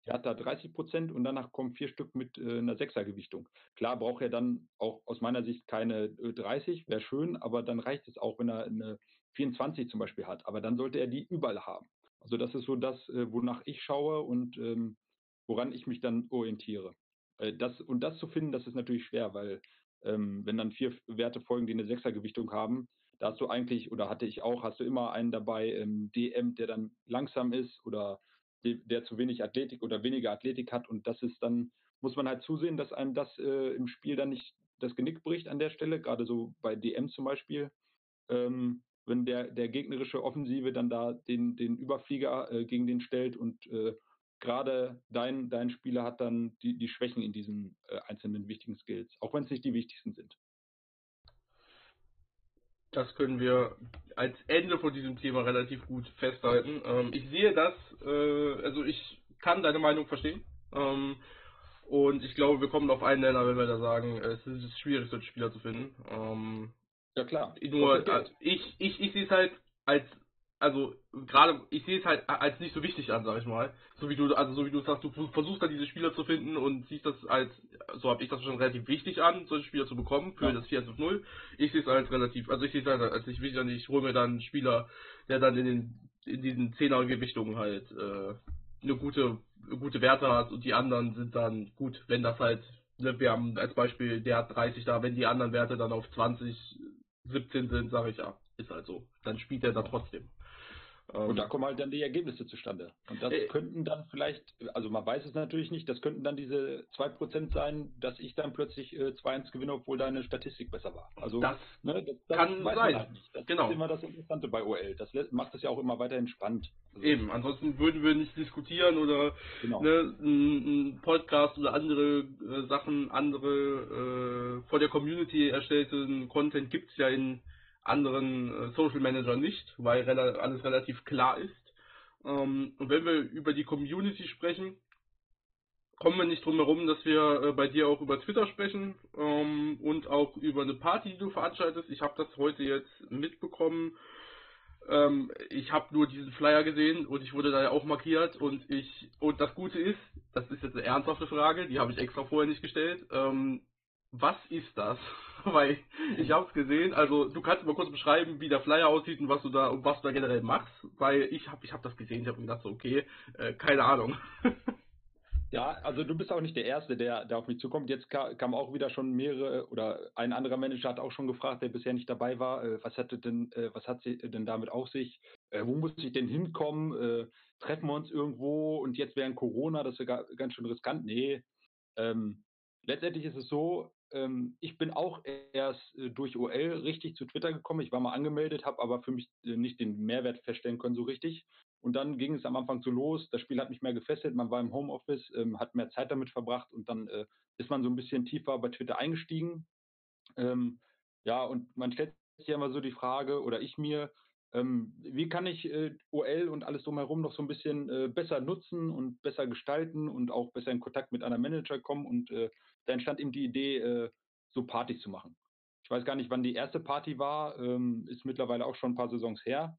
er hat da 30 Prozent und danach kommen vier Stück mit äh, einer Sechser-Gewichtung. Klar braucht er dann auch aus meiner Sicht keine äh, 30, wäre schön, aber dann reicht es auch, wenn er eine 24 zum Beispiel hat. Aber dann sollte er die überall haben. Also das ist so das, äh, wonach ich schaue und ähm, woran ich mich dann orientiere. Äh, das, und das zu finden, das ist natürlich schwer, weil ähm, wenn dann vier Werte folgen, die eine Sechsergewichtung haben, da hast du eigentlich, oder hatte ich auch, hast du immer einen dabei, ähm, DM, der dann langsam ist oder de, der zu wenig Athletik oder weniger Athletik hat und das ist dann, muss man halt zusehen, dass einem das äh, im Spiel dann nicht das Genick bricht an der Stelle, gerade so bei DM zum Beispiel. Ähm, wenn der, der gegnerische Offensive dann da den, den Überflieger äh, gegen den stellt und äh, gerade dein, dein Spieler hat dann die, die Schwächen in diesen äh, einzelnen wichtigen Skills, auch wenn es nicht die wichtigsten sind. Das können wir als Ende von diesem Thema relativ gut festhalten. Ähm, ich sehe das, äh, also ich kann deine Meinung verstehen. Ähm, und ich glaube, wir kommen auf einen Nenner, wenn wir da sagen, es ist schwierig, solche Spieler zu finden. Ähm, ja klar. Nur äh, ich, ich, ich sehe es halt als also gerade ich sehe es halt als nicht so wichtig an, sag ich mal. So wie du also so wie du sagst, du versuchst da diese Spieler zu finden und siehst das als so habe ich das schon relativ wichtig an, solche Spieler zu bekommen für ja. das 4 0. Ich sehe es als relativ also ich sehe es halt als nicht wichtig an, ich hole mir dann einen Spieler, der dann in den in diesen 10er Gewichtungen halt äh, eine gute gute Werte hat und die anderen sind dann gut, wenn das halt ne, wir haben als Beispiel, der hat 30 da, wenn die anderen Werte dann auf 20 17 sind, sage ich ja, ist halt so. Dann spielt er da trotzdem. Und ähm, da kommen halt dann die Ergebnisse zustande. Und das äh, könnten dann vielleicht, also man weiß es natürlich nicht, das könnten dann diese 2% sein, dass ich dann plötzlich äh, 2-1 gewinne, obwohl deine Statistik besser war. Also das, ne, das, das kann sein. Halt das genau. ist immer das Interessante bei OL. Das macht es ja auch immer weiter entspannt. Also Eben, ansonsten würden wir nicht diskutieren oder genau. ne, ein, Podcast oder andere äh, Sachen, andere äh, vor der Community erstellten Content gibt es ja in anderen äh, Social Manager nicht, weil alles relativ klar ist. Ähm, und wenn wir über die Community sprechen, kommen wir nicht drum herum, dass wir äh, bei dir auch über Twitter sprechen ähm, und auch über eine Party, die du veranstaltest. Ich habe das heute jetzt mitbekommen. Ähm, ich habe nur diesen Flyer gesehen und ich wurde da ja auch markiert und ich und das Gute ist, das ist jetzt eine ernsthafte Frage, die habe ich extra vorher nicht gestellt. Was ist das? Weil ich habe es gesehen. Also du kannst mal kurz beschreiben, wie der Flyer aussieht und was du da und was du da generell machst, weil ich habe ich hab das gesehen. Ich habe mir gedacht, so, okay, äh, keine Ahnung. Ja, also du bist auch nicht der Erste, der, der auf mich zukommt. Jetzt kam, auch wieder schon mehrere oder ein anderer Manager hat auch schon gefragt, der bisher nicht dabei war, äh, was hatte denn, äh, was hat sie denn damit auf sich? Äh, wo muss ich denn hinkommen? Äh, treffen wir uns irgendwo und jetzt während Corona, das ist ja ganz schön riskant. Nee, ähm, letztendlich ist es so, ähm, ich bin auch erst äh, durch OL richtig zu Twitter gekommen. Ich war mal angemeldet, habe aber für mich äh, nicht den Mehrwert feststellen können so richtig. Und dann ging es am Anfang so los. Das Spiel hat mich mehr gefesselt. Man war im Homeoffice, ähm, hat mehr Zeit damit verbracht und dann äh, ist man so ein bisschen tiefer bei Twitter eingestiegen. Ähm, ja, und man stellt sich ja immer so die Frage, oder ich mir, ähm, wie kann ich äh, OL und alles drumherum noch so ein bisschen äh, besser nutzen und besser gestalten und auch besser in Kontakt mit einem Manager kommen? Und äh, da entstand eben die Idee, äh, so Partys zu machen. Ich weiß gar nicht, wann die erste Party war, ähm, ist mittlerweile auch schon ein paar Saisons her.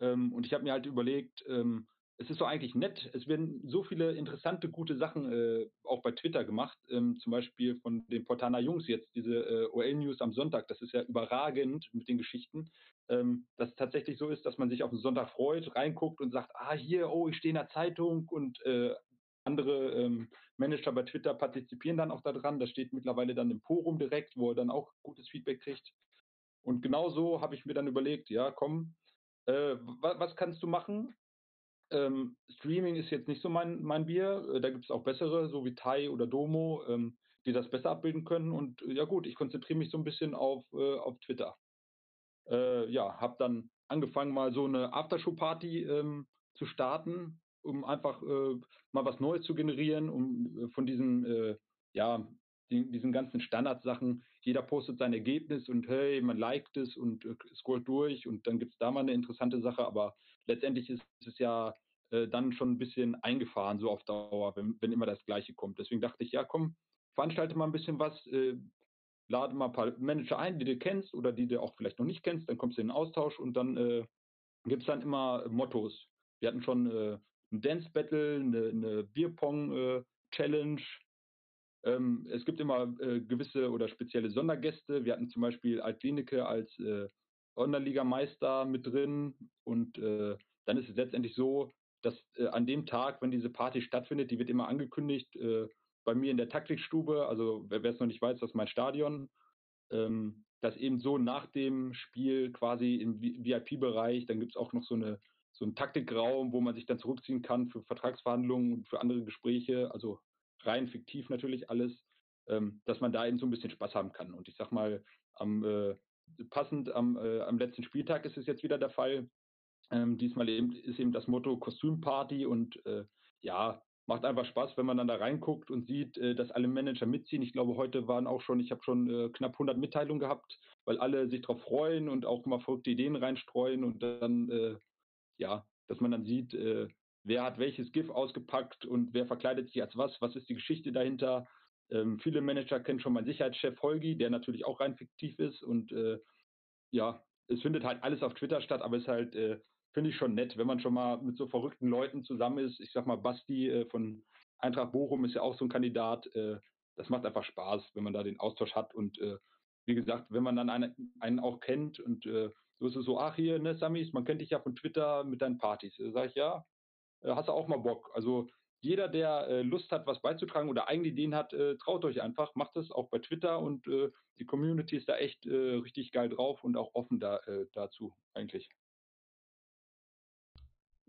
Ähm, und ich habe mir halt überlegt, ähm, es ist doch eigentlich nett. Es werden so viele interessante, gute Sachen äh, auch bei Twitter gemacht. Ähm, zum Beispiel von den Portana Jungs jetzt, diese äh, OL-News am Sonntag. Das ist ja überragend mit den Geschichten. Ähm, dass es tatsächlich so ist, dass man sich auf den Sonntag freut, reinguckt und sagt, ah, hier, oh, ich stehe in der Zeitung und äh, andere ähm, Manager bei Twitter partizipieren dann auch daran. Das steht mittlerweile dann im Forum direkt, wo er dann auch gutes Feedback kriegt. Und genauso habe ich mir dann überlegt, ja, komm, äh, was kannst du machen? Ähm, Streaming ist jetzt nicht so mein, mein Bier. Äh, da gibt es auch bessere, so wie Tai oder Domo, ähm, die das besser abbilden können. Und äh, ja gut, ich konzentriere mich so ein bisschen auf, äh, auf Twitter. Äh, ja, habe dann angefangen, mal so eine Aftershow-Party ähm, zu starten, um einfach äh, mal was Neues zu generieren, um von diesen, ja, die, diesen ganzen Standardsachen, jeder postet sein Ergebnis und hey, man liked es und äh, scrollt durch und dann gibt es da mal eine interessante Sache, aber letztendlich ist es ja äh, dann schon ein bisschen eingefahren, so auf Dauer, wenn, wenn immer das Gleiche kommt. Deswegen dachte ich, ja komm, veranstalte mal ein bisschen was, äh, lade mal ein paar Manager ein, die du kennst oder die du auch vielleicht noch nicht kennst, dann kommst du in den Austausch und dann äh, gibt es dann immer Mottos. Wir hatten schon äh, ein Dance Battle, eine, eine Bierpong-Challenge, äh, ähm, es gibt immer äh, gewisse oder spezielle Sondergäste. Wir hatten zum Beispiel Altlinike als äh, Sonderligameister mit drin. Und äh, dann ist es letztendlich so, dass äh, an dem Tag, wenn diese Party stattfindet, die wird immer angekündigt äh, bei mir in der Taktikstube, also wer es noch nicht weiß, das ist mein Stadion, ähm, dass eben so nach dem Spiel quasi im VIP-Bereich, dann gibt es auch noch so eine so einen Taktikraum, wo man sich dann zurückziehen kann für Vertragsverhandlungen und für andere Gespräche, also rein fiktiv natürlich alles, ähm, dass man da eben so ein bisschen Spaß haben kann. Und ich sag mal, am, äh, passend am, äh, am letzten Spieltag ist es jetzt wieder der Fall. Ähm, diesmal eben, ist eben das Motto Kostümparty und äh, ja, macht einfach Spaß, wenn man dann da reinguckt und sieht, äh, dass alle Manager mitziehen. Ich glaube, heute waren auch schon, ich habe schon äh, knapp 100 Mitteilungen gehabt, weil alle sich darauf freuen und auch mal verrückte Ideen reinstreuen und dann, äh, ja, dass man dann sieht, wer hat welches GIF ausgepackt und wer verkleidet sich als was, was ist die Geschichte dahinter. Ähm, viele Manager kennen schon meinen Sicherheitschef Holgi, der natürlich auch rein fiktiv ist und äh, ja, es findet halt alles auf Twitter statt, aber es ist halt, äh, finde ich schon nett, wenn man schon mal mit so verrückten Leuten zusammen ist. Ich sag mal, Basti äh, von Eintracht Bochum ist ja auch so ein Kandidat. Äh, das macht einfach Spaß, wenn man da den Austausch hat und äh, wie gesagt, wenn man dann einen, einen auch kennt und äh, so ist es so, ach hier, ne, Samis, man kennt dich ja von Twitter mit deinen Partys. Da sage ich, ja, äh, hast du auch mal Bock. Also jeder, der äh, Lust hat, was beizutragen oder eigene Ideen hat, äh, traut euch einfach, macht es auch bei Twitter und äh, die Community ist da echt äh, richtig geil drauf und auch offen da, äh, dazu eigentlich.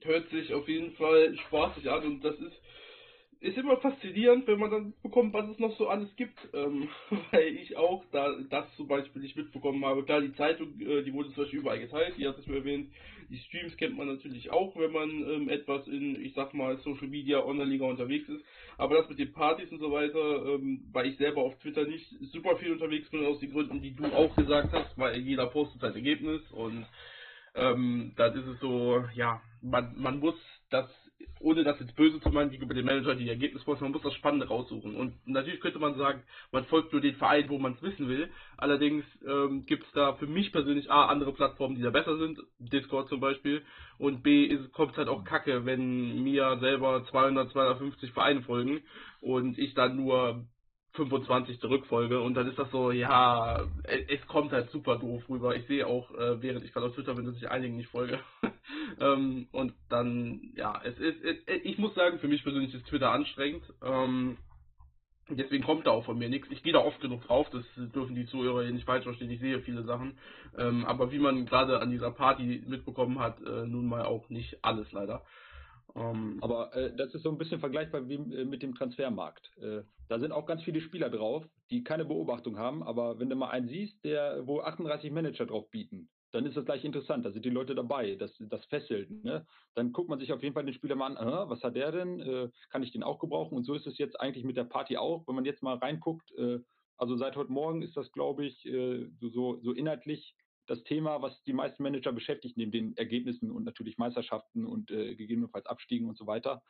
Hört sich auf jeden Fall spaßig an und das ist ist immer faszinierend, wenn man dann bekommt, was es noch so alles gibt, ähm, weil ich auch da das zum Beispiel nicht mitbekommen habe. Klar, die Zeitung, äh, die wurde zum Beispiel überall geteilt, die hat es mir erwähnt. Die Streams kennt man natürlich auch, wenn man ähm, etwas in, ich sag mal, Social Media, Online-Liga unterwegs ist. Aber das mit den Partys und so weiter, ähm, weil ich selber auf Twitter nicht super viel unterwegs bin, aus den Gründen, die du auch gesagt hast, weil jeder postet sein Ergebnis und ähm, dann ist es so, ja, man, man muss das ohne das jetzt böse zu meinen, gegenüber dem Manager die Ergebnisposten, man muss das Spannende raussuchen. Und natürlich könnte man sagen, man folgt nur den Verein, wo man es wissen will. Allerdings ähm, gibt es da für mich persönlich A, andere Plattformen, die da besser sind, Discord zum Beispiel. Und B, kommt es halt auch kacke, wenn mir selber 200, 250 Vereine folgen und ich dann nur 25 zurückfolge und dann ist das so, ja, es kommt halt super doof rüber. Ich sehe auch, äh, während ich gerade auf Twitter bin, dass ich einigen nicht folge. ähm, und dann, ja, es ist, es, ich muss sagen, für mich persönlich ist Twitter anstrengend. Ähm, deswegen kommt da auch von mir nichts. Ich gehe da oft genug drauf, das dürfen die Zuhörer hier nicht falsch verstehen. Ich sehe viele Sachen. Ähm, aber wie man gerade an dieser Party mitbekommen hat, äh, nun mal auch nicht alles leider. Um, ähm, Aber äh, das ist so ein bisschen vergleichbar wie äh, mit dem Transfermarkt. Äh, da sind auch ganz viele Spieler drauf, die keine Beobachtung haben. Aber wenn du mal einen siehst, der wo 38 Manager drauf bieten, dann ist das gleich interessant. Da sind die Leute dabei, das, das fesselt. Ne? Dann guckt man sich auf jeden Fall den Spieler mal an, was hat der denn? Äh, kann ich den auch gebrauchen? Und so ist es jetzt eigentlich mit der Party auch. Wenn man jetzt mal reinguckt, äh, also seit heute Morgen ist das, glaube ich, äh, so, so inhaltlich das Thema, was die meisten Manager beschäftigt, neben den Ergebnissen und natürlich Meisterschaften und äh, gegebenenfalls Abstiegen und so weiter.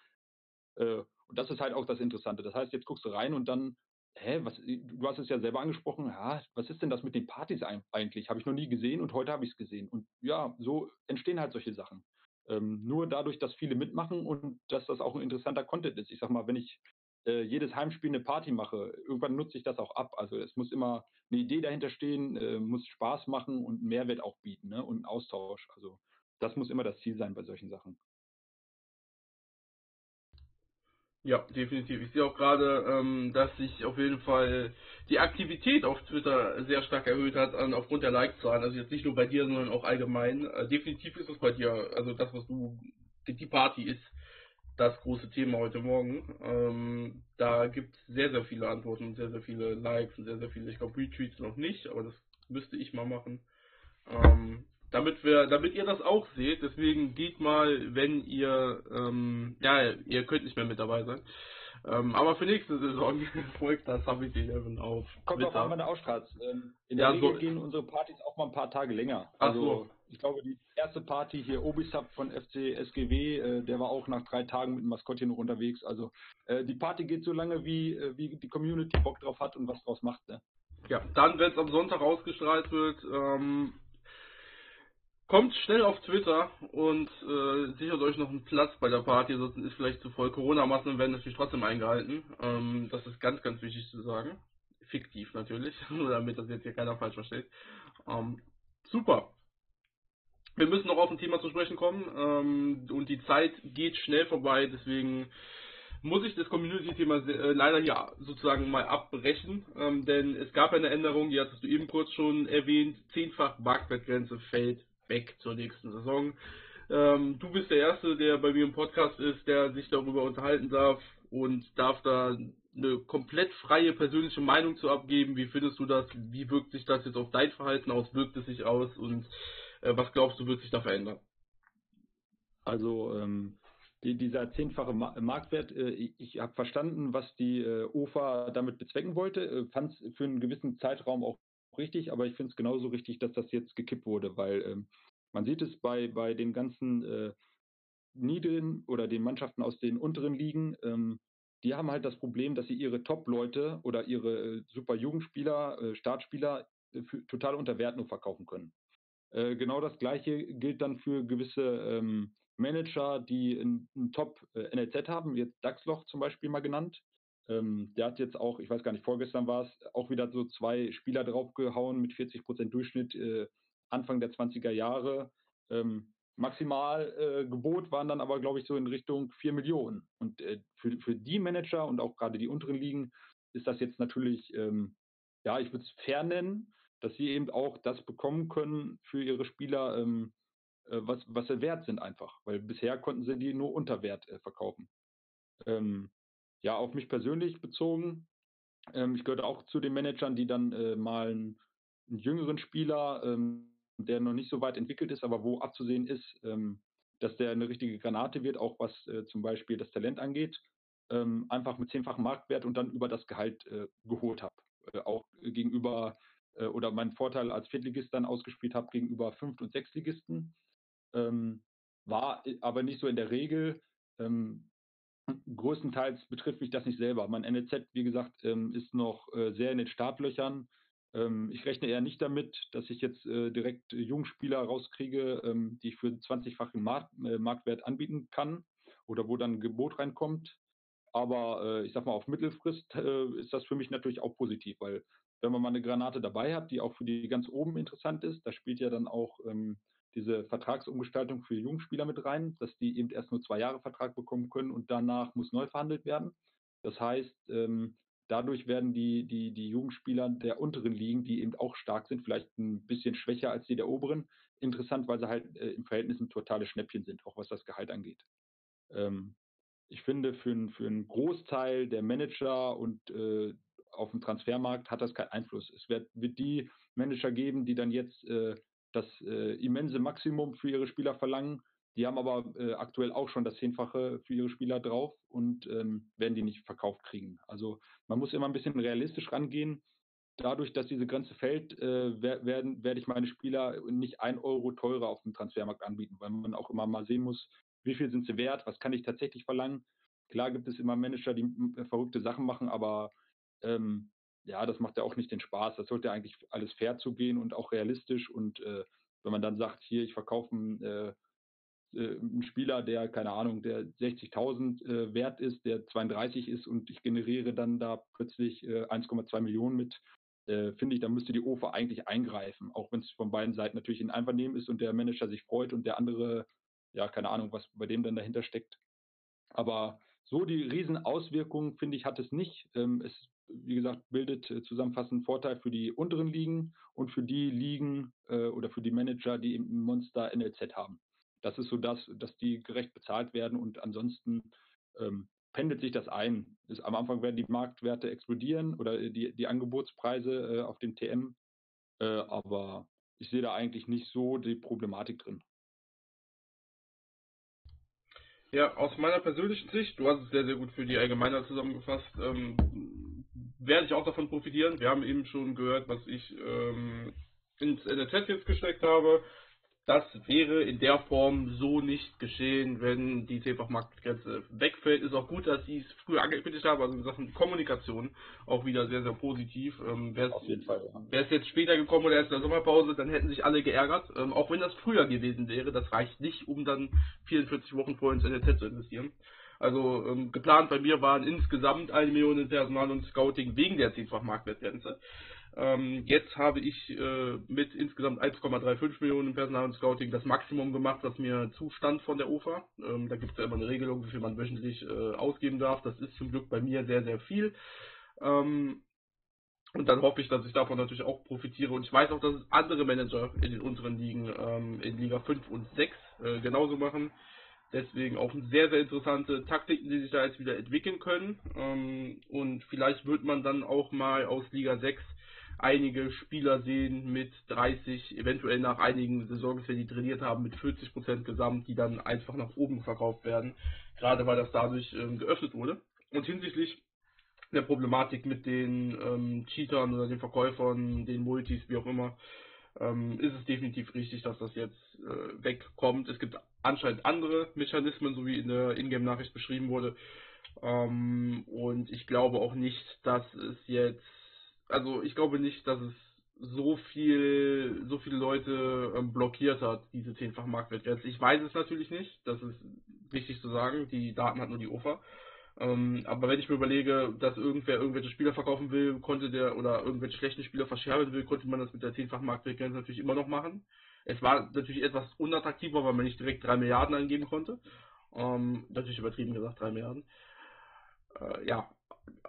Äh, und das ist halt auch das Interessante. Das heißt, jetzt guckst du rein und dann hä, was, du hast es ja selber angesprochen, ja, was ist denn das mit den Partys eigentlich? Habe ich noch nie gesehen und heute habe ich es gesehen. Und ja, so entstehen halt solche Sachen. Ähm, nur dadurch, dass viele mitmachen und dass das auch ein interessanter Content ist. Ich sag mal, wenn ich äh, jedes Heimspiel eine Party mache, irgendwann nutze ich das auch ab. Also es muss immer eine Idee dahinter stehen, äh, muss Spaß machen und Mehrwert auch bieten ne? und Austausch. Also das muss immer das Ziel sein bei solchen Sachen. Ja, definitiv. Ich sehe auch gerade, ähm, dass sich auf jeden Fall die Aktivität auf Twitter sehr stark erhöht hat, an, aufgrund der Like-Zahlen. Also jetzt nicht nur bei dir, sondern auch allgemein. Äh, definitiv ist es bei dir, also das, was du, die Party ist das große Thema heute Morgen. Ähm, da gibt es sehr, sehr viele Antworten und sehr, sehr viele Likes und sehr, sehr viele, ich glaube, Retweets noch nicht, aber das müsste ich mal machen. Ähm, damit wir, damit ihr das auch seht. Deswegen geht mal, wenn ihr, ähm, ja, ihr könnt nicht mehr mit dabei sein. Ähm, aber für nächste Saison folgt das Summit 11 auf. Kommt auch an, wann du ausstrahlst. Ähm, in der ja, Regel so gehen unsere Partys auch mal ein paar Tage länger. Also, so. Ich glaube, die erste Party hier, Obisub von FC SGW, äh, der war auch nach drei Tagen mit dem Maskottchen noch unterwegs. Also, äh, die Party geht so lange, wie, äh, wie die Community Bock drauf hat und was draus macht. Ne? Ja, dann, wenn es am Sonntag ausgestrahlt wird, ähm, Kommt schnell auf Twitter und äh, sichert euch noch einen Platz bei der Party, sonst ist vielleicht zu voll. Corona-Maßnahmen werden natürlich trotzdem eingehalten. Ähm, das ist ganz, ganz wichtig zu sagen. Fiktiv natürlich, nur damit das jetzt hier keiner falsch versteht. Ähm, super. Wir müssen noch auf ein Thema zu sprechen kommen ähm, und die Zeit geht schnell vorbei, deswegen muss ich das Community-Thema äh, leider hier sozusagen mal abbrechen, ähm, denn es gab eine Änderung, die hattest du eben kurz schon erwähnt, zehnfach Marktwertgrenze fällt weg zur nächsten Saison. Ähm, du bist der Erste, der bei mir im Podcast ist, der sich darüber unterhalten darf und darf da eine komplett freie persönliche Meinung zu abgeben. Wie findest du das? Wie wirkt sich das jetzt auf dein Verhalten aus? Wirkt es sich aus? Und was glaubst du, wird sich da verändern? Also ähm, die, dieser zehnfache Marktwert, äh, ich, habe verstanden, was die äh, OFA damit bezwecken wollte, äh, fand es für einen gewissen Zeitraum auch richtig, aber ich finde es genauso richtig, dass das jetzt gekippt wurde, weil ähm, man sieht es bei, bei den ganzen äh, niederen oder den Mannschaften aus den unteren Ligen, ähm, die haben halt das Problem, dass sie ihre Top-Leute oder ihre äh, super Jugendspieler, äh, Startspieler äh, total unter Wert nur verkaufen können. Äh, genau das gleiche gilt dann für gewisse ähm, Manager, die ein, ein Top-NLZ äh, haben, jetzt Dachsloch zum Beispiel mal genannt. Ähm, der hat jetzt auch, ich weiß gar nicht, vorgestern war es, auch wieder so zwei Spieler draufgehauen mit 40 Prozent Durchschnitt äh, Anfang der 20er Jahre. Ähm, maximal äh, Gebot waren dann aber, glaube ich, so in Richtung 4 Millionen. Und äh, für, für die Manager und auch gerade die unteren Ligen ist das jetzt natürlich, ähm, ja, ich würde es fair nennen, dass sie eben auch das bekommen können für ihre Spieler, ähm, äh, was, was sie wert sind einfach. Weil bisher konnten sie die nur unter Wert äh, verkaufen. Ähm, ja, auf mich persönlich bezogen. Ähm, ich gehörte auch zu den Managern, die dann äh, mal einen, einen, jüngeren Spieler, ähm, der noch nicht so weit entwickelt ist, aber wo abzusehen ist, ähm, dass der eine richtige Granate wird, auch was äh, zum Beispiel das Talent angeht, ähm, einfach mit zehnfachem Marktwert und dann über das Gehalt äh, geholt habe. Äh, auch gegenüber äh, oder meinen Vorteil als Viertligist dann ausgespielt habe gegenüber Fünft- und Sechstligisten. Ähm, war äh, aber nicht so in der Regel. Ähm, größtenteils betrifft mich das nicht selber. Mein NLZ, wie gesagt, ähm, ist noch äh, sehr in den Startlöchern. Ähm, ich rechne eher nicht damit, dass ich jetzt äh, direkt Jungspieler rauskriege, ähm, die ich für 20-fachen äh, Marktwert anbieten kann oder wo dann ein Gebot reinkommt. Aber ich sag mal, auf Mittelfrist ist das für mich natürlich auch positiv, weil wenn man mal eine Granate dabei hat, die auch für die ganz oben interessant ist, da spielt ja dann auch diese Vertragsumgestaltung für Jungspieler mit rein, dass die eben erst nur zwei Jahre Vertrag bekommen können und danach muss neu verhandelt werden. Das heißt, ähm, dadurch werden die, die, die Jugendspieler der unteren Ligen, die eben auch stark sind, vielleicht ein bisschen schwächer als die der oberen, interessant, weil sie halt äh, im Verhältnis ein totales Schnäppchen sind, auch was das Gehalt angeht. Ähm, ich finde, für, für einen Großteil der Manager und äh, auf dem Transfermarkt hat das keinen Einfluss. Es wird, wird die Manager geben, die dann jetzt äh, das äh, immense Maximum für ihre Spieler verlangen. Die haben aber äh, aktuell auch schon das Zehnfache für ihre Spieler drauf und ähm, werden die nicht verkauft kriegen. Also man muss immer ein bisschen realistisch rangehen. Dadurch, dass diese Grenze fällt, äh, werden, werde ich meine Spieler nicht ein Euro teurer auf dem Transfermarkt anbieten, weil man auch immer mal sehen muss, wie viel sind sie wert, was kann ich tatsächlich verlangen. Klar gibt es immer Manager, die äh, verrückte Sachen machen, aber ähm, ja, das macht ja auch nicht den Spaß. Das sollte eigentlich alles fair zugehen und auch realistisch. Und äh, wenn man dann sagt, hier, ich verkaufe einen, äh, äh einen Spieler, der, keine Ahnung, der 60.000 äh, wert ist, der 32 ist und ich generiere dann da plötzlich 1,2 äh, Millionen mit, äh, finde ich, da müsste die OFA eigentlich eingreifen, auch wenn es von beiden Seiten natürlich in Einvernehmen ist und der Manager sich freut und der andere, ja, keine Ahnung, was bei dem dann dahinter steckt. Aber so die Riesenauswirkungen, finde ich, hat es nicht. Ähm, es wie gesagt, bildet äh, zusammenfassend Vorteil für die unteren Ligen und für die Ligen äh, oder für die Manager, die eben Monster NLZ haben. Das ist so das, dass die gerecht bezahlt werden und ansonsten ähm, pendelt sich das ein. Das, am Anfang werden die Marktwerte explodieren oder die, die Angebotspreise äh, auf dem TM, äh, aber ich sehe da eigentlich nicht so die Problematik drin. Ja, aus meiner persönlichen Sicht, du hast es sehr, sehr gut für die Allgemeiner zusammengefasst, ähm, werde ich auch davon profitieren. Wir haben eben schon gehört, was ich ähm, ins NLZ jetzt gesteckt habe. Das wäre in der Form so nicht geschehen, wenn die Zehnfachmarktgrenze wegfällt. Ist auch gut, dass ich es früher angekündigt habe, also in Sachen Kommunikation auch wieder sehr, sehr positiv. Ähm, Wäre es jetzt später gekommen oder erst in der Sommerpause, dann hätten sich alle geärgert. Ähm, auch wenn das früher gewesen wäre, das reicht nicht, um dann 44 Wochen vorher ins NLZ zu investieren. Also ähm, geplant bei mir waren insgesamt eine Million in Personal und Scouting wegen der Zehnfach-Marktwertgrenze. Ähm, jetzt habe ich äh, mit insgesamt 1,35 Millionen in Personal und Scouting das Maximum gemacht, was mir zustand von der OFA. Ähm, da gibt es ja immer eine Regelung, wie viel man wöchentlich äh, ausgeben darf. Das ist zum Glück bei mir sehr, sehr viel. Ähm, und dann hoffe ich, dass ich davon natürlich auch profitiere. Und ich weiß auch, dass andere Manager in den unteren Ligen, ähm, in Liga 5 und 6, äh, genauso machen. Deswegen auch sehr, sehr interessante Taktiken, die sich da jetzt wieder entwickeln können. Ähm, und vielleicht wird man dann auch mal aus Liga 6 einige Spieler sehen mit 30, eventuell nach einigen Saisons, wenn die trainiert haben, mit 40% Gesamt, die dann einfach nach oben verkauft werden. Gerade weil das dadurch ähm, geöffnet wurde. Und hinsichtlich der Problematik mit den ähm, Cheatern oder den Verkäufern, den Multis, wie auch immer, ähm, ist es definitiv richtig, dass das jetzt äh, wegkommt. Es gibt anscheinend andere Mechanismen, so wie in der Ingame-Nachricht beschrieben wurde. Ähm, und ich glaube auch nicht, dass es jetzt, also ich glaube nicht, dass es so viel, so viele Leute ähm, blockiert hat, diese zehnfach Marktwertgrenze. Ich weiß es natürlich nicht, das ist wichtig zu sagen, die Daten hat nur die OFA. Ähm, aber wenn ich mir überlege, dass irgendwer irgendwelche Spieler verkaufen will, konnte der oder irgendwelche schlechten Spieler verscherben will, konnte man das mit der zehnfach Marktwertgrenze natürlich immer noch machen. Es war natürlich etwas unattraktiver, weil man nicht direkt 3 Milliarden eingeben konnte. Ähm, natürlich übertrieben gesagt 3 Milliarden. Äh, ja,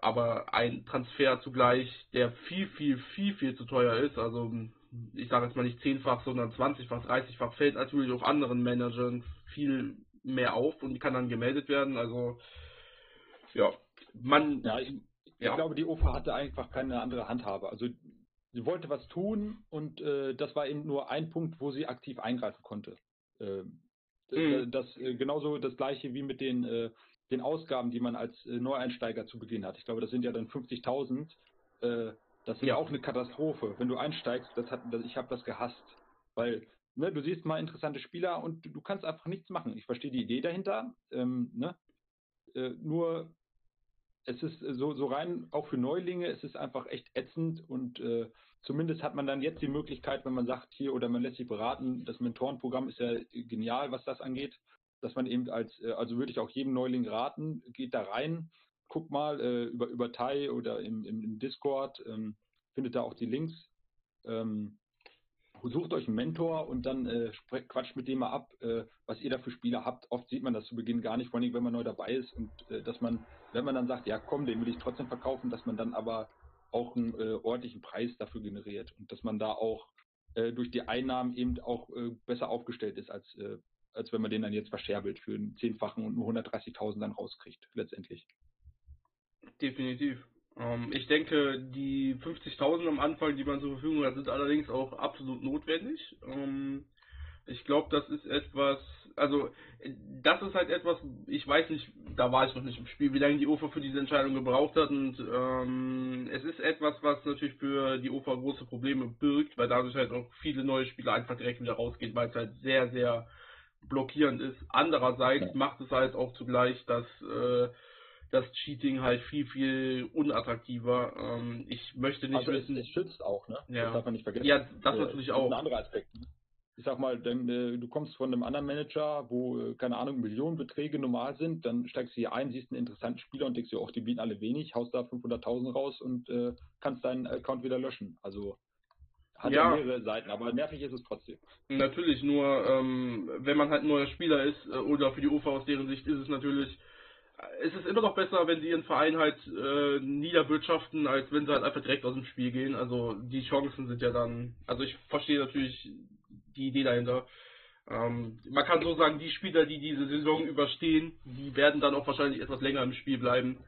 aber ein Transfer zugleich, der viel, viel, viel, viel zu teuer ist. Also ich sage jetzt mal nicht zehnfach, sondern 20-fach, 30-fach, fällt natürlich auch anderen Managern viel mehr auf und kann dann gemeldet werden. Also ja, man. Ja, ich, ich glaube, die OFA hatte einfach keine andere Handhabe. Also sie wollte was tun und äh, das war eben nur ein Punkt, wo sie aktiv eingreifen konnte. Äh, mhm. Das äh, genauso das gleiche wie mit den, äh, den Ausgaben, die man als äh, Neueinsteiger zu Beginn hat. Ich glaube, das sind ja dann 50.000. Äh, das ist ja auch eine Katastrophe. Wenn du einsteigst, das hat, das, ich habe das gehasst, weil ne, du siehst mal interessante Spieler und du, du kannst einfach nichts machen. Ich verstehe die Idee dahinter, ähm, ne? nur es ist äh, so, so rein, auch für Neulinge, es ist einfach echt ätzend und äh, zumindest hat man dann jetzt die Möglichkeit, wenn man sagt hier oder man lässt sich beraten, das Mentorenprogramm ist ja genial, was das angeht, dass man eben als, äh, also würde ich auch jedem Neuling raten, geht da rein, guck mal äh, über, über Tai oder im, im, im Discord, ähm, findet da auch die Links. Ähm, sucht euch einen Mentor und dann äh, quatscht mit dem mal ab, äh, was ihr da für Spieler habt. Oft sieht man das zu Beginn gar nicht, vor allem wenn man neu dabei ist und äh, dass man, wenn man dann sagt, ja komm, den will ich trotzdem verkaufen, dass man dann aber auch einen äh, ordentlichen Preis dafür generiert und dass man da auch äh, durch die Einnahmen eben auch äh, besser aufgestellt ist, als, als wenn man den dann jetzt verscherbelt für einen Zehnfachen und nur 130.000 dann rauskriegt, letztendlich. Definitiv. Ähm, ich denke, die 50.000 am Anfang, die man zur Verfügung hat, sind allerdings auch absolut notwendig. Ähm, ich glaube, das ist etwas, also das ist halt etwas, ich weiß nicht, da war ich noch nicht im Spiel, wie lange die UFA für diese Entscheidung gebraucht hat und ähm, es ist etwas, was natürlich für die UFA große Probleme birgt, weil dadurch halt auch viele neue Spieler einfach direkt wieder rausgehen, weil es halt sehr, sehr blockierend ist. Andererseits ja. macht es halt auch zugleich, dass äh, das Cheating halt viel, viel unattraktiver. Ähm, ich möchte nicht also wissen. Es, es schützt auch, ne? Ja. Das darf man nicht vergessen. Ja, das äh, natürlich auch. Ein anderer Aspekt. Ne? Ich sag mal, denn, äh, du kommst von einem anderen Manager, wo, äh, keine Ahnung, Millionenbeträge normal sind, dann steigst du hier ein, siehst einen interessanten Spieler und denkst dir, auch die bieten alle wenig, haust da 500.000 raus und äh, kannst deinen Account wieder löschen. Also hat ja. mehrere Seiten, aber nervig ist es trotzdem. Natürlich, nur ähm, wenn man halt ein neuer Spieler ist äh, oder für die UFA aus deren Sicht ist es natürlich es ist immer noch besser, wenn sie ihren Verein halt äh, niederwirtschaften, als wenn sie halt einfach direkt aus dem Spiel gehen. Also die Chancen sind ja dann, also ich verstehe natürlich die Idee dahinter. Ähm, man kann so sagen, die Spieler, die diese Saison überstehen, die werden dann auch wahrscheinlich etwas länger im Spiel bleiben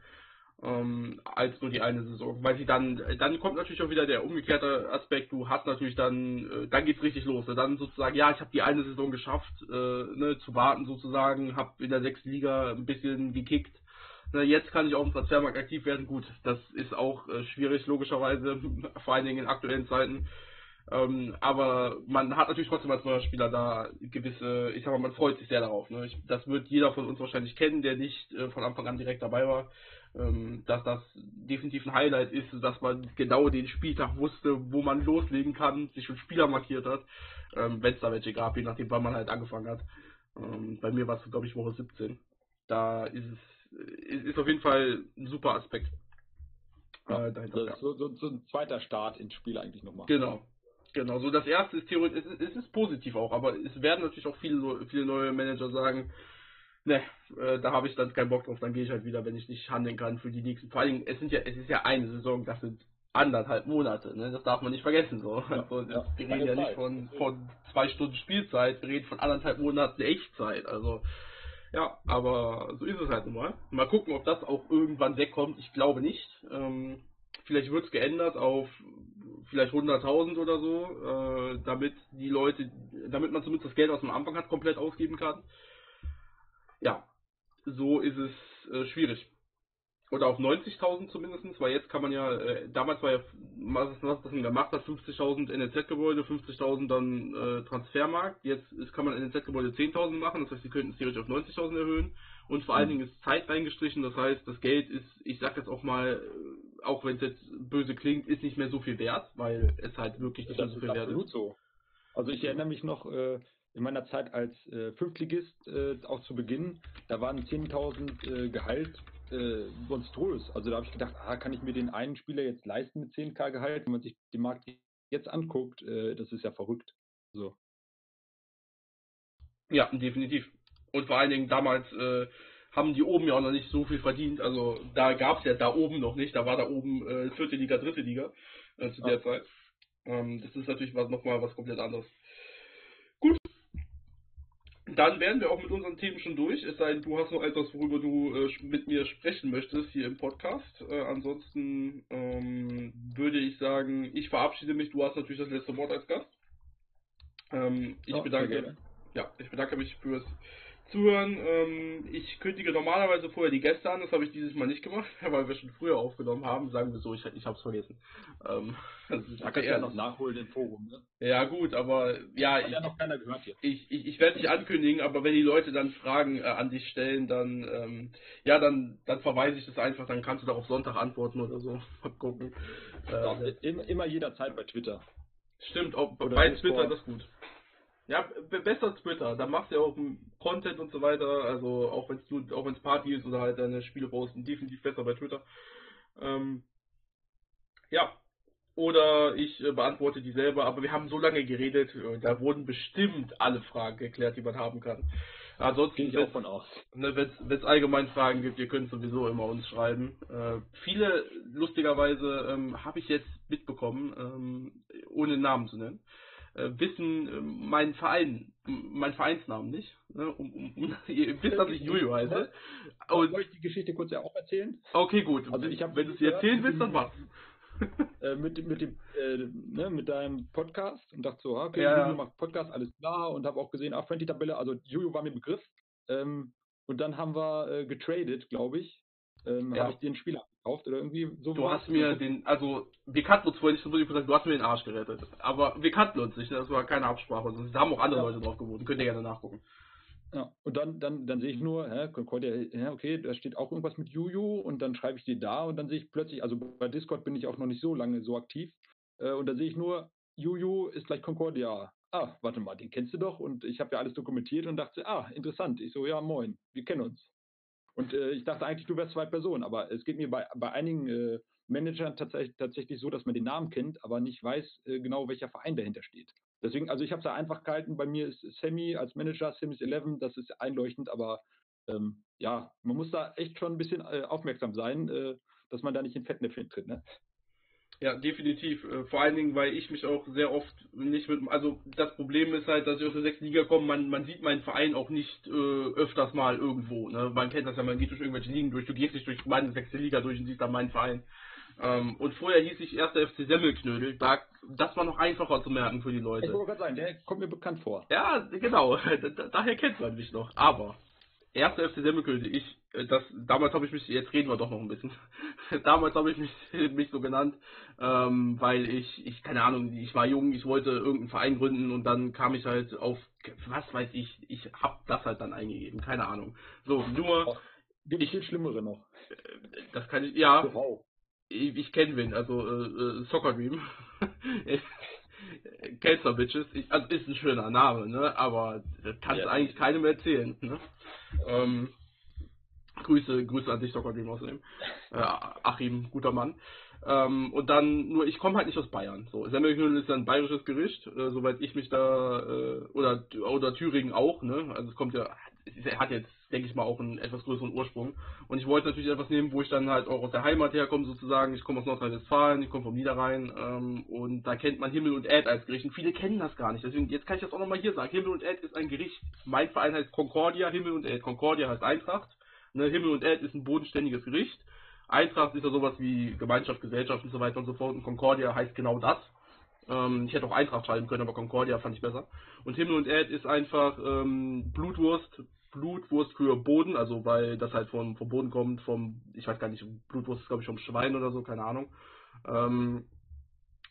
ähm, als nur die eine Saison. Weil sie dann, dann kommt natürlich auch wieder der umgekehrte Aspekt, du hast natürlich dann, äh, dann geht's richtig los. Dann sozusagen, ja, ich habe die eine Saison geschafft, äh, ne, zu warten sozusagen, habe in der sechsten Liga ein bisschen gekickt. Ne, jetzt kann ich auf dem Transfermarkt aktiv werden. Gut, das ist auch äh, schwierig, logischerweise, vor allen Dingen in aktuellen Zeiten. Ähm, aber man hat natürlich trotzdem als neuer Spieler da gewisse, ich sag mal, man freut sich sehr darauf. Ne? Ich, das wird jeder von uns wahrscheinlich kennen, der nicht äh, von Anfang an direkt dabei war ähm, dass das definitiv ein Highlight ist, dass man genau den Spieltag wusste, wo man loslegen kann, sich schon Spieler markiert hat, ähm, wenn es da welche gab, je nachdem, wann man halt angefangen hat. Ähm, bei mir war es, glaube ich, Woche 17. Da ist es ist, ist auf jeden Fall ein super Aspekt. Äh, dahinter, ja. so, so, so, ein zweiter Start ins Spiel eigentlich nochmal. Genau. Genau, so das erste ist theoretisch, es ist, es ist positiv auch, aber es werden natürlich auch viele, viele neue Manager sagen, ne, äh, da habe ich dann keinen Bock drauf, dann gehe ich halt wieder, wenn ich nicht handeln kann für die nächsten. Vor allem, es sind ja, es ist ja eine Saison, das sind anderthalb Monate, ne? Das darf man nicht vergessen so. Ja, also, ja, wir reden ja nicht von, von zwei Stunden Spielzeit, wir reden von anderthalb Monaten Echtzeit. Also ja, aber so ist es halt nun mal. Mal gucken, ob das auch irgendwann wegkommt. Ich glaube nicht. Ähm, vielleicht wird es geändert auf vielleicht 100.000 oder so, äh, damit die Leute, damit man zumindest das Geld, was man am Anfang hat, komplett ausgeben kann ja, so ist es äh, schwierig. Oder auf 90.000 zumindest, weil jetzt kann man ja, äh, damals war ja, was, was das gemacht hat, 50.000 NLZ-Gebäude, 50.000 dann äh, Transfermarkt. Jetzt ist, kann man NLZ-Gebäude 10.000 machen, das heißt, sie könnten es theoretisch auf 90.000 erhöhen. Und vor allen mhm. Dingen ist Zeit reingestrichen, das heißt, das Geld ist, ich sag jetzt auch mal, äh, auch wenn es jetzt böse klingt, ist nicht mehr so viel wert, weil es halt wirklich nicht mehr so viel wert ist. So. Also ich erinnere mich noch, äh, in meiner Zeit als äh, Fünftligist äh, auch zu Beginn, da waren 10.000 äh, Gehalt äh, monströs. Also da habe ich gedacht, ah, kann ich mir den einen Spieler jetzt leisten mit 10k Gehalt? Wenn man sich den Markt jetzt anguckt, äh, das ist ja verrückt. So. Ja, definitiv. Und vor allen Dingen damals äh, haben die oben ja auch noch nicht so viel verdient. Also da gab es ja da oben noch nicht. Da war da oben äh, vierte Liga, dritte Liga äh, zu der ah. Zeit. Ähm, das ist natürlich was, nochmal was komplett anderes. Gut, dann wären wir auch mit unseren Themen schon durch, es sei denn, du hast noch etwas, worüber du äh, mit mir sprechen möchtest hier im Podcast. Äh, ansonsten ähm, würde ich sagen, ich verabschiede mich. Du hast natürlich das letzte Wort als Gast. Ähm, ich, oh, bedanke, ja, ich bedanke mich fürs Zuhören. Ähm, ich kündige normalerweise vorher die Gäste an, das habe ich dieses Mal nicht gemacht, weil wir schon früher aufgenommen haben. Sagen wir so, ich, ich habe es vergessen. Ähm, da kannst du ja noch nachholen im Forum, ne? Ja gut, aber ja, ich, ja noch keiner gehört hier. ich, ich, ich werde dich ankündigen, aber wenn die Leute dann Fragen äh, an dich stellen, dann ähm, ja, dann, dann verweise ich das einfach, dann kannst du darauf Sonntag antworten oder so. Mal gucken. Äh, immer, immer jederzeit bei Twitter. Stimmt, auch bei Twitter das ist gut. Ja, besser Twitter, da machst du ja auch Content und so weiter, also auch wenn es auch wenn es Party ist oder halt deine Spiele posten, definitiv besser bei Twitter. Ähm, ja, oder ich äh, beantworte die selber, aber wir haben so lange geredet, äh, da wurden bestimmt alle Fragen geklärt, die man haben kann. Ansonsten gehe ich auch von aus. Ne, wenn es allgemein Fragen gibt, ihr könnt sowieso immer uns schreiben. Äh, viele, lustigerweise, ähm, habe ich jetzt mitbekommen, ähm, ohne Namen zu nennen äh, wissen äh, meinen Verein, meinen Vereinsnamen nicht. Ne? Um, um, um, ihr wisst, dass ich Juju heiße. Und, Soll ich die Geschichte kurz ja auch erzählen? Okay, gut. Also ich hab, Wenn du sie erzählen willst, dann was. äh, mit, mit, dem, äh, ne, mit deinem Podcast und dachte so, okay, ja. Juju macht Podcast, alles klar. Und habe auch gesehen, ah, Friendly-Tabelle, also Juju war mir Begriff. Ähm, und dann haben wir äh, getradet, glaube ich. Ähm, ja. Habe ich dir einen Spieler gekauft oder irgendwie so. Du hast mir den, also wir kannten uns vorher nicht, so gesagt, du hast mir den Arsch gerettet. Aber wir kannten uns nicht, das war keine Absprache. Da haben auch andere ja. Leute drauf gewohnt, könnt ihr gerne nachgucken. Ja, und dann, dann, dann sehe ich nur, hä, Concordia, okay, da steht auch irgendwas mit Juju und dann schreibe ich dir da und dann sehe ich plötzlich, also bei Discord bin ich auch noch nicht so lange so aktiv äh, und da sehe ich nur, Juju ist gleich Concordia. Ah, warte mal, den kennst du doch und ich habe ja alles dokumentiert und dachte, ah, interessant. Ich so, ja, moin, wir kennen uns. Und äh, ich dachte eigentlich, du wärst zwei Personen, aber es geht mir bei, bei einigen äh, Managern tatsächlich, tatsächlich so, dass man den Namen kennt, aber nicht weiß äh, genau, welcher Verein dahinter steht. Deswegen, also ich habe es da einfach gehalten, bei mir ist Sammy als Manager, Sims 11, das ist einleuchtend, aber ähm, ja, man muss da echt schon ein bisschen äh, aufmerksam sein, äh, dass man da nicht in Fettnäpfchen tritt, ne? Ja, definitiv. Äh, vor allen Dingen, weil ich mich auch sehr oft nicht mit. Also das Problem ist halt, dass ich aus der sechsten Liga komme, man, man sieht meinen Verein auch nicht äh, öfters mal irgendwo. Ne? Man kennt das ja, man geht durch irgendwelche Ligen durch, du gehst nicht durch meine sechste Liga durch und siehst dann meinen Verein. Ähm, und vorher hieß ich erster FC Semmelknödel. Da, das war noch einfacher zu merken für die Leute. Ich wollte gerade sagen, der kommt mir bekannt vor. Ja, genau. Da, daher kennt man mich noch. Aber erster FC Semmelknödel, ich, das, damals habe ich mich, jetzt reden wir doch noch ein bisschen. damals habe ich mich, mich so genannt, ähm, weil ich, ich, keine Ahnung, ich war jung, ich wollte irgendeinen Verein gründen und dann kam ich halt auf, was weiß ich, ich habe das halt dann eingegeben, keine Ahnung. So, nur. Gibt ich, viel Schlimmere noch. Äh, das kann ich, ja. Wow ich, ich kenne wen, also äh, äh Soccer Dream. Kelser Bitches, ich, also ist ein schöner Name, ne? Aber das kannst ja. du eigentlich keinem erzählen, ne? Ähm, Grüße, Grüße an dich, Soccer Dream außerdem. Äh, Achim, guter Mann. Ähm, und dann, nur ich komme halt nicht aus Bayern. So, Semmelknödel ist ja ein bayerisches Gericht, äh, soweit ich mich da, äh, oder, oder Thüringen auch, ne? Also es kommt ja, es hat jetzt denke ich mal, auch einen etwas größeren Ursprung. Und ich wollte natürlich etwas nehmen, wo ich dann halt auch aus der Heimat herkomme, sozusagen. Ich komme aus Nordrhein-Westfalen, ich komme vom Niederrhein ähm, und da kennt man Himmel und Erd als Gericht. Und viele kennen das gar nicht. Deswegen, jetzt kann ich das auch nochmal hier sagen. Himmel und Erd ist ein Gericht. Mein Verein heißt Concordia, Himmel und Erd. Concordia heißt Eintracht. Ne, Himmel und Erd ist ein bodenständiges Gericht. Eintracht ist ja sowas wie Gemeinschaft, Gesellschaft und so weiter und so fort. Und Concordia heißt genau das. Ähm, ich hätte auch Eintracht schreiben können, aber Concordia fand ich besser. Und Himmel und Erd ist einfach ähm, Blutwurst, Blutwurst für Boden, also weil das halt vom, vom Boden kommt, vom, ich weiß gar nicht, Blutwurst ist glaube ich vom Schwein oder so, keine Ahnung. Ähm,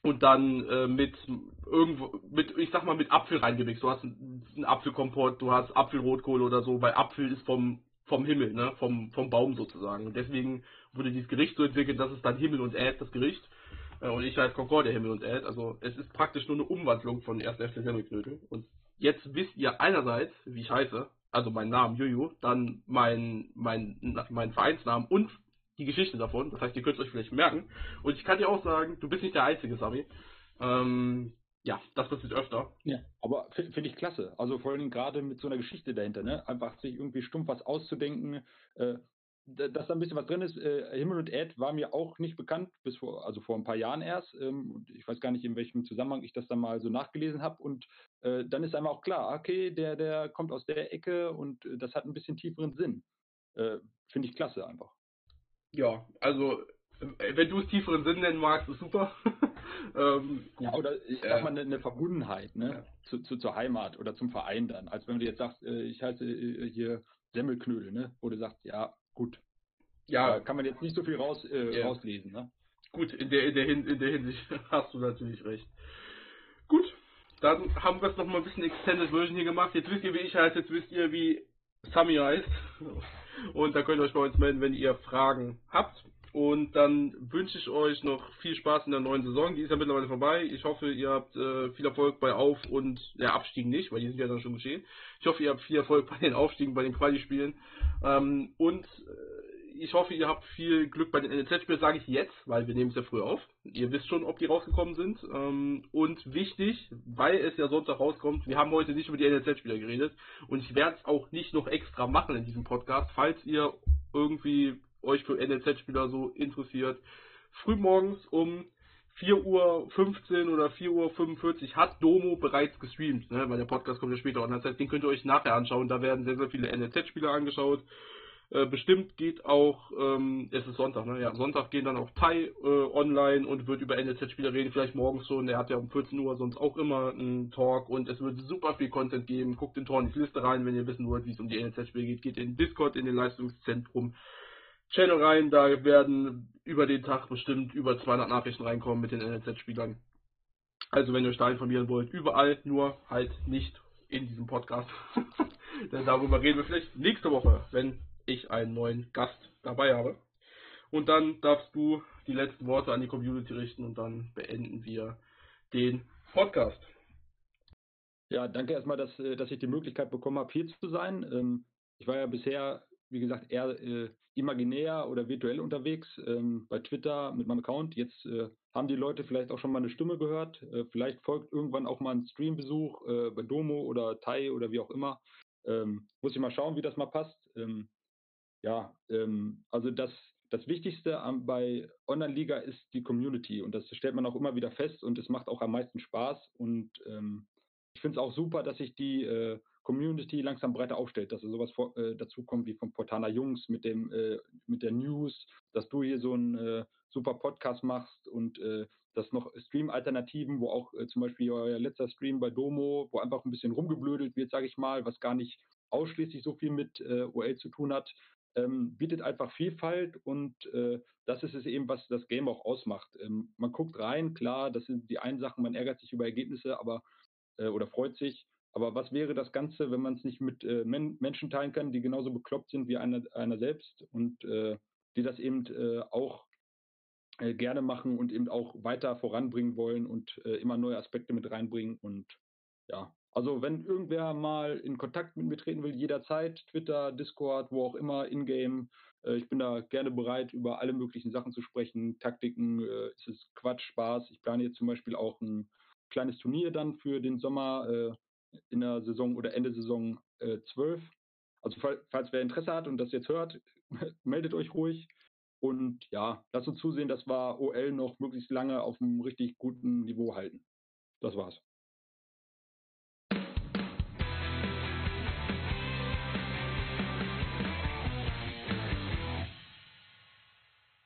und dann äh, mit irgendwo, mit, ich sag mal, mit Apfel reingemixt. Du hast einen Apfelkompott, du hast Apfelrotkohl oder so, weil Apfel ist vom, vom Himmel, ne, vom, vom Baum sozusagen. Und deswegen wurde dieses Gericht so entwickelt, dass es dann Himmel und Erd, das Gericht. Äh, und ich heiße Concordia Himmel und Erd. Also es ist praktisch nur eine Umwandlung von 1. FC Semmelknödel. Und jetzt wisst ihr einerseits, wie ich heiße, also mein Namen Juju, dann mein, mein, mein Vereinsnamen und die Geschichte davon. Das heißt, ihr könnt es euch vielleicht merken. Und ich kann dir auch sagen, du bist nicht der Einzige, Sami. Ähm, ja, das passiert öfter. Ja, aber finde find ich klasse. Also vor allem gerade mit so einer Geschichte dahinter, ne? Einfach sich irgendwie stumpf was auszudenken, äh, dass da ein bisschen was drin ist. Äh, Himmel und Erd war mir auch nicht bekannt, bis vor, also vor ein paar Jahren erst. Ähm, ich weiß gar nicht, in welchem Zusammenhang ich das dann mal so nachgelesen habe. Und äh, dann ist einmal auch klar, okay, der, der kommt aus der Ecke und äh, das hat ein bisschen tieferen Sinn. Äh, Finde ich klasse einfach. Ja, also wenn du es tieferen Sinn nennen magst, ist super. ähm, ja, oder ich sag mal eine, eine Verbundenheit, ne? Ja. Zu, zu, zur Heimat oder zum Verein dann. Als wenn du jetzt sagst, äh, ich heiße hier Semmelknödel, ne? Wo du sagst, ja, gut. Ja. Da kann man jetzt nicht so viel raus, äh, ja. rauslesen, ne? Gut, in der, in, der in der Hinsicht hast du natürlich recht. Gut, dann haben wir es nochmal ein bisschen Extended Version hier gemacht. Jetzt wisst ihr, wie ich heiße, jetzt wisst ihr, wie Sami heißt. Und da könnt ihr euch bei uns melden, wenn ihr Fragen habt. Und dann wünsche ich euch noch viel Spaß in der neuen Saison. Die ist ja mittlerweile vorbei. Ich hoffe, ihr habt äh, viel Erfolg bei Auf- und der Abstiegen nicht, weil die sind ja dann schon geschehen. Ich hoffe, ihr habt viel Erfolg bei den Aufstiegen, bei den Quali-Spielen. Ähm, und äh, ich hoffe, ihr habt viel Glück bei den NLZ-Spielen, sage ich jetzt, weil wir nehmen es ja früh auf. Ihr wisst schon, ob die rausgekommen sind. Ähm, und wichtig, weil es ja Sonntag rauskommt, wir haben heute nicht über die NLZ-Spieler geredet. Und ich werde es auch nicht noch extra machen in diesem Podcast, falls ihr irgendwie euch für NLZ-Spieler so interessiert, frühmorgens um 4 Uhr 15 oder 4 Uhr 45 hat Domo bereits gestreamt, ne? weil der Podcast kommt ja später und das heißt, den könnt ihr euch nachher anschauen. Da werden sehr, sehr viele NLZ-Spieler angeschaut. Äh, bestimmt geht auch, ähm, es ist Sonntag, ne? Ja, Sonntag gehen dann auch Tai äh, online und wird über NLZ-Spieler reden, vielleicht morgens schon. Der hat ja um 14 Uhr sonst auch immer einen Talk und es wird super viel Content geben. Guckt in Liste rein, wenn ihr wissen wollt, wie es um die NLZ-Spiele geht. Geht in Discord, in den Leistungszentrum. Channel rein, da werden über den Tag bestimmt über 200 Nachrichten reinkommen mit den NLZ-Spielern. Also wenn ihr euch da informieren wollt, überall, nur halt nicht in diesem Podcast. Denn darüber reden wir vielleicht nächste Woche, wenn ich einen neuen Gast dabei habe. Und dann darfst du die letzten Worte an die Community richten und dann beenden wir den Podcast. Ja, danke erstmal, dass, äh, dass ich die Möglichkeit bekommen habe, hier zu sein. Ähm, ich war ja bisher, wie gesagt, eher äh, imaginär oder virtuell unterwegs ähm, bei Twitter mit meinem Account. Jetzt äh, haben die Leute vielleicht auch schon mal eine Stimme gehört. vielleicht folgt irgendwann auch mal ein Streambesuch bei Domo oder Tai oder wie auch immer. Ähm, muss ich mal schauen, wie das mal passt. Ja, ähm, also das, das Wichtigste am, bei Online-Liga ist die Community und das stellt man auch immer wieder fest und es macht auch am meisten Spaß und ähm, ich finde es auch super, dass sich die äh, Community langsam breiter aufstellt, dass sowas vor, äh, dazu kommt wie vom Portana Jungs mit dem äh, mit der News, dass du hier so einen äh, super Podcast machst und äh, dass noch Stream-Alternativen, wo auch äh, zum Beispiel euer letzter Stream bei Domo, wo einfach ein bisschen rumgeblödelt wird, sage ich mal, was gar nicht ausschließlich so viel mit äh, OL zu tun hat, ähm, bietet einfach Vielfalt und äh, das ist es eben, was das Game auch ausmacht. Ähm, man guckt rein, klar, das sind die einen Sachen, man ärgert sich über Ergebnisse, aber äh, oder freut sich. Aber was wäre das Ganze, wenn man es nicht mit äh, Men Menschen teilen kann, die genauso bekloppt sind wie einer, einer selbst und äh, die das eben äh, auch äh, gerne machen und eben auch weiter voranbringen wollen und immer neue Aspekte mit reinbringen und ja, also wenn irgendwer mal in Kontakt mit mir treten will, jederzeit, Twitter, Discord, wo auch immer, Ingame, äh, ich bin da gerne bereit, über alle möglichen Sachen zu sprechen. Taktiken, äh, es ist Quatsch, Spaß. Ich plane jetzt zum Beispiel auch ein kleines Turnier dann für den Sommer äh, in der Saison oder Ende Saison äh, 12. Also falls, falls wer Interesse hat und das jetzt hört, meldet euch ruhig. Und ja, lasst uns zusehen, dass wir OL noch möglichst lange auf einem richtig guten Niveau halten. Das war's.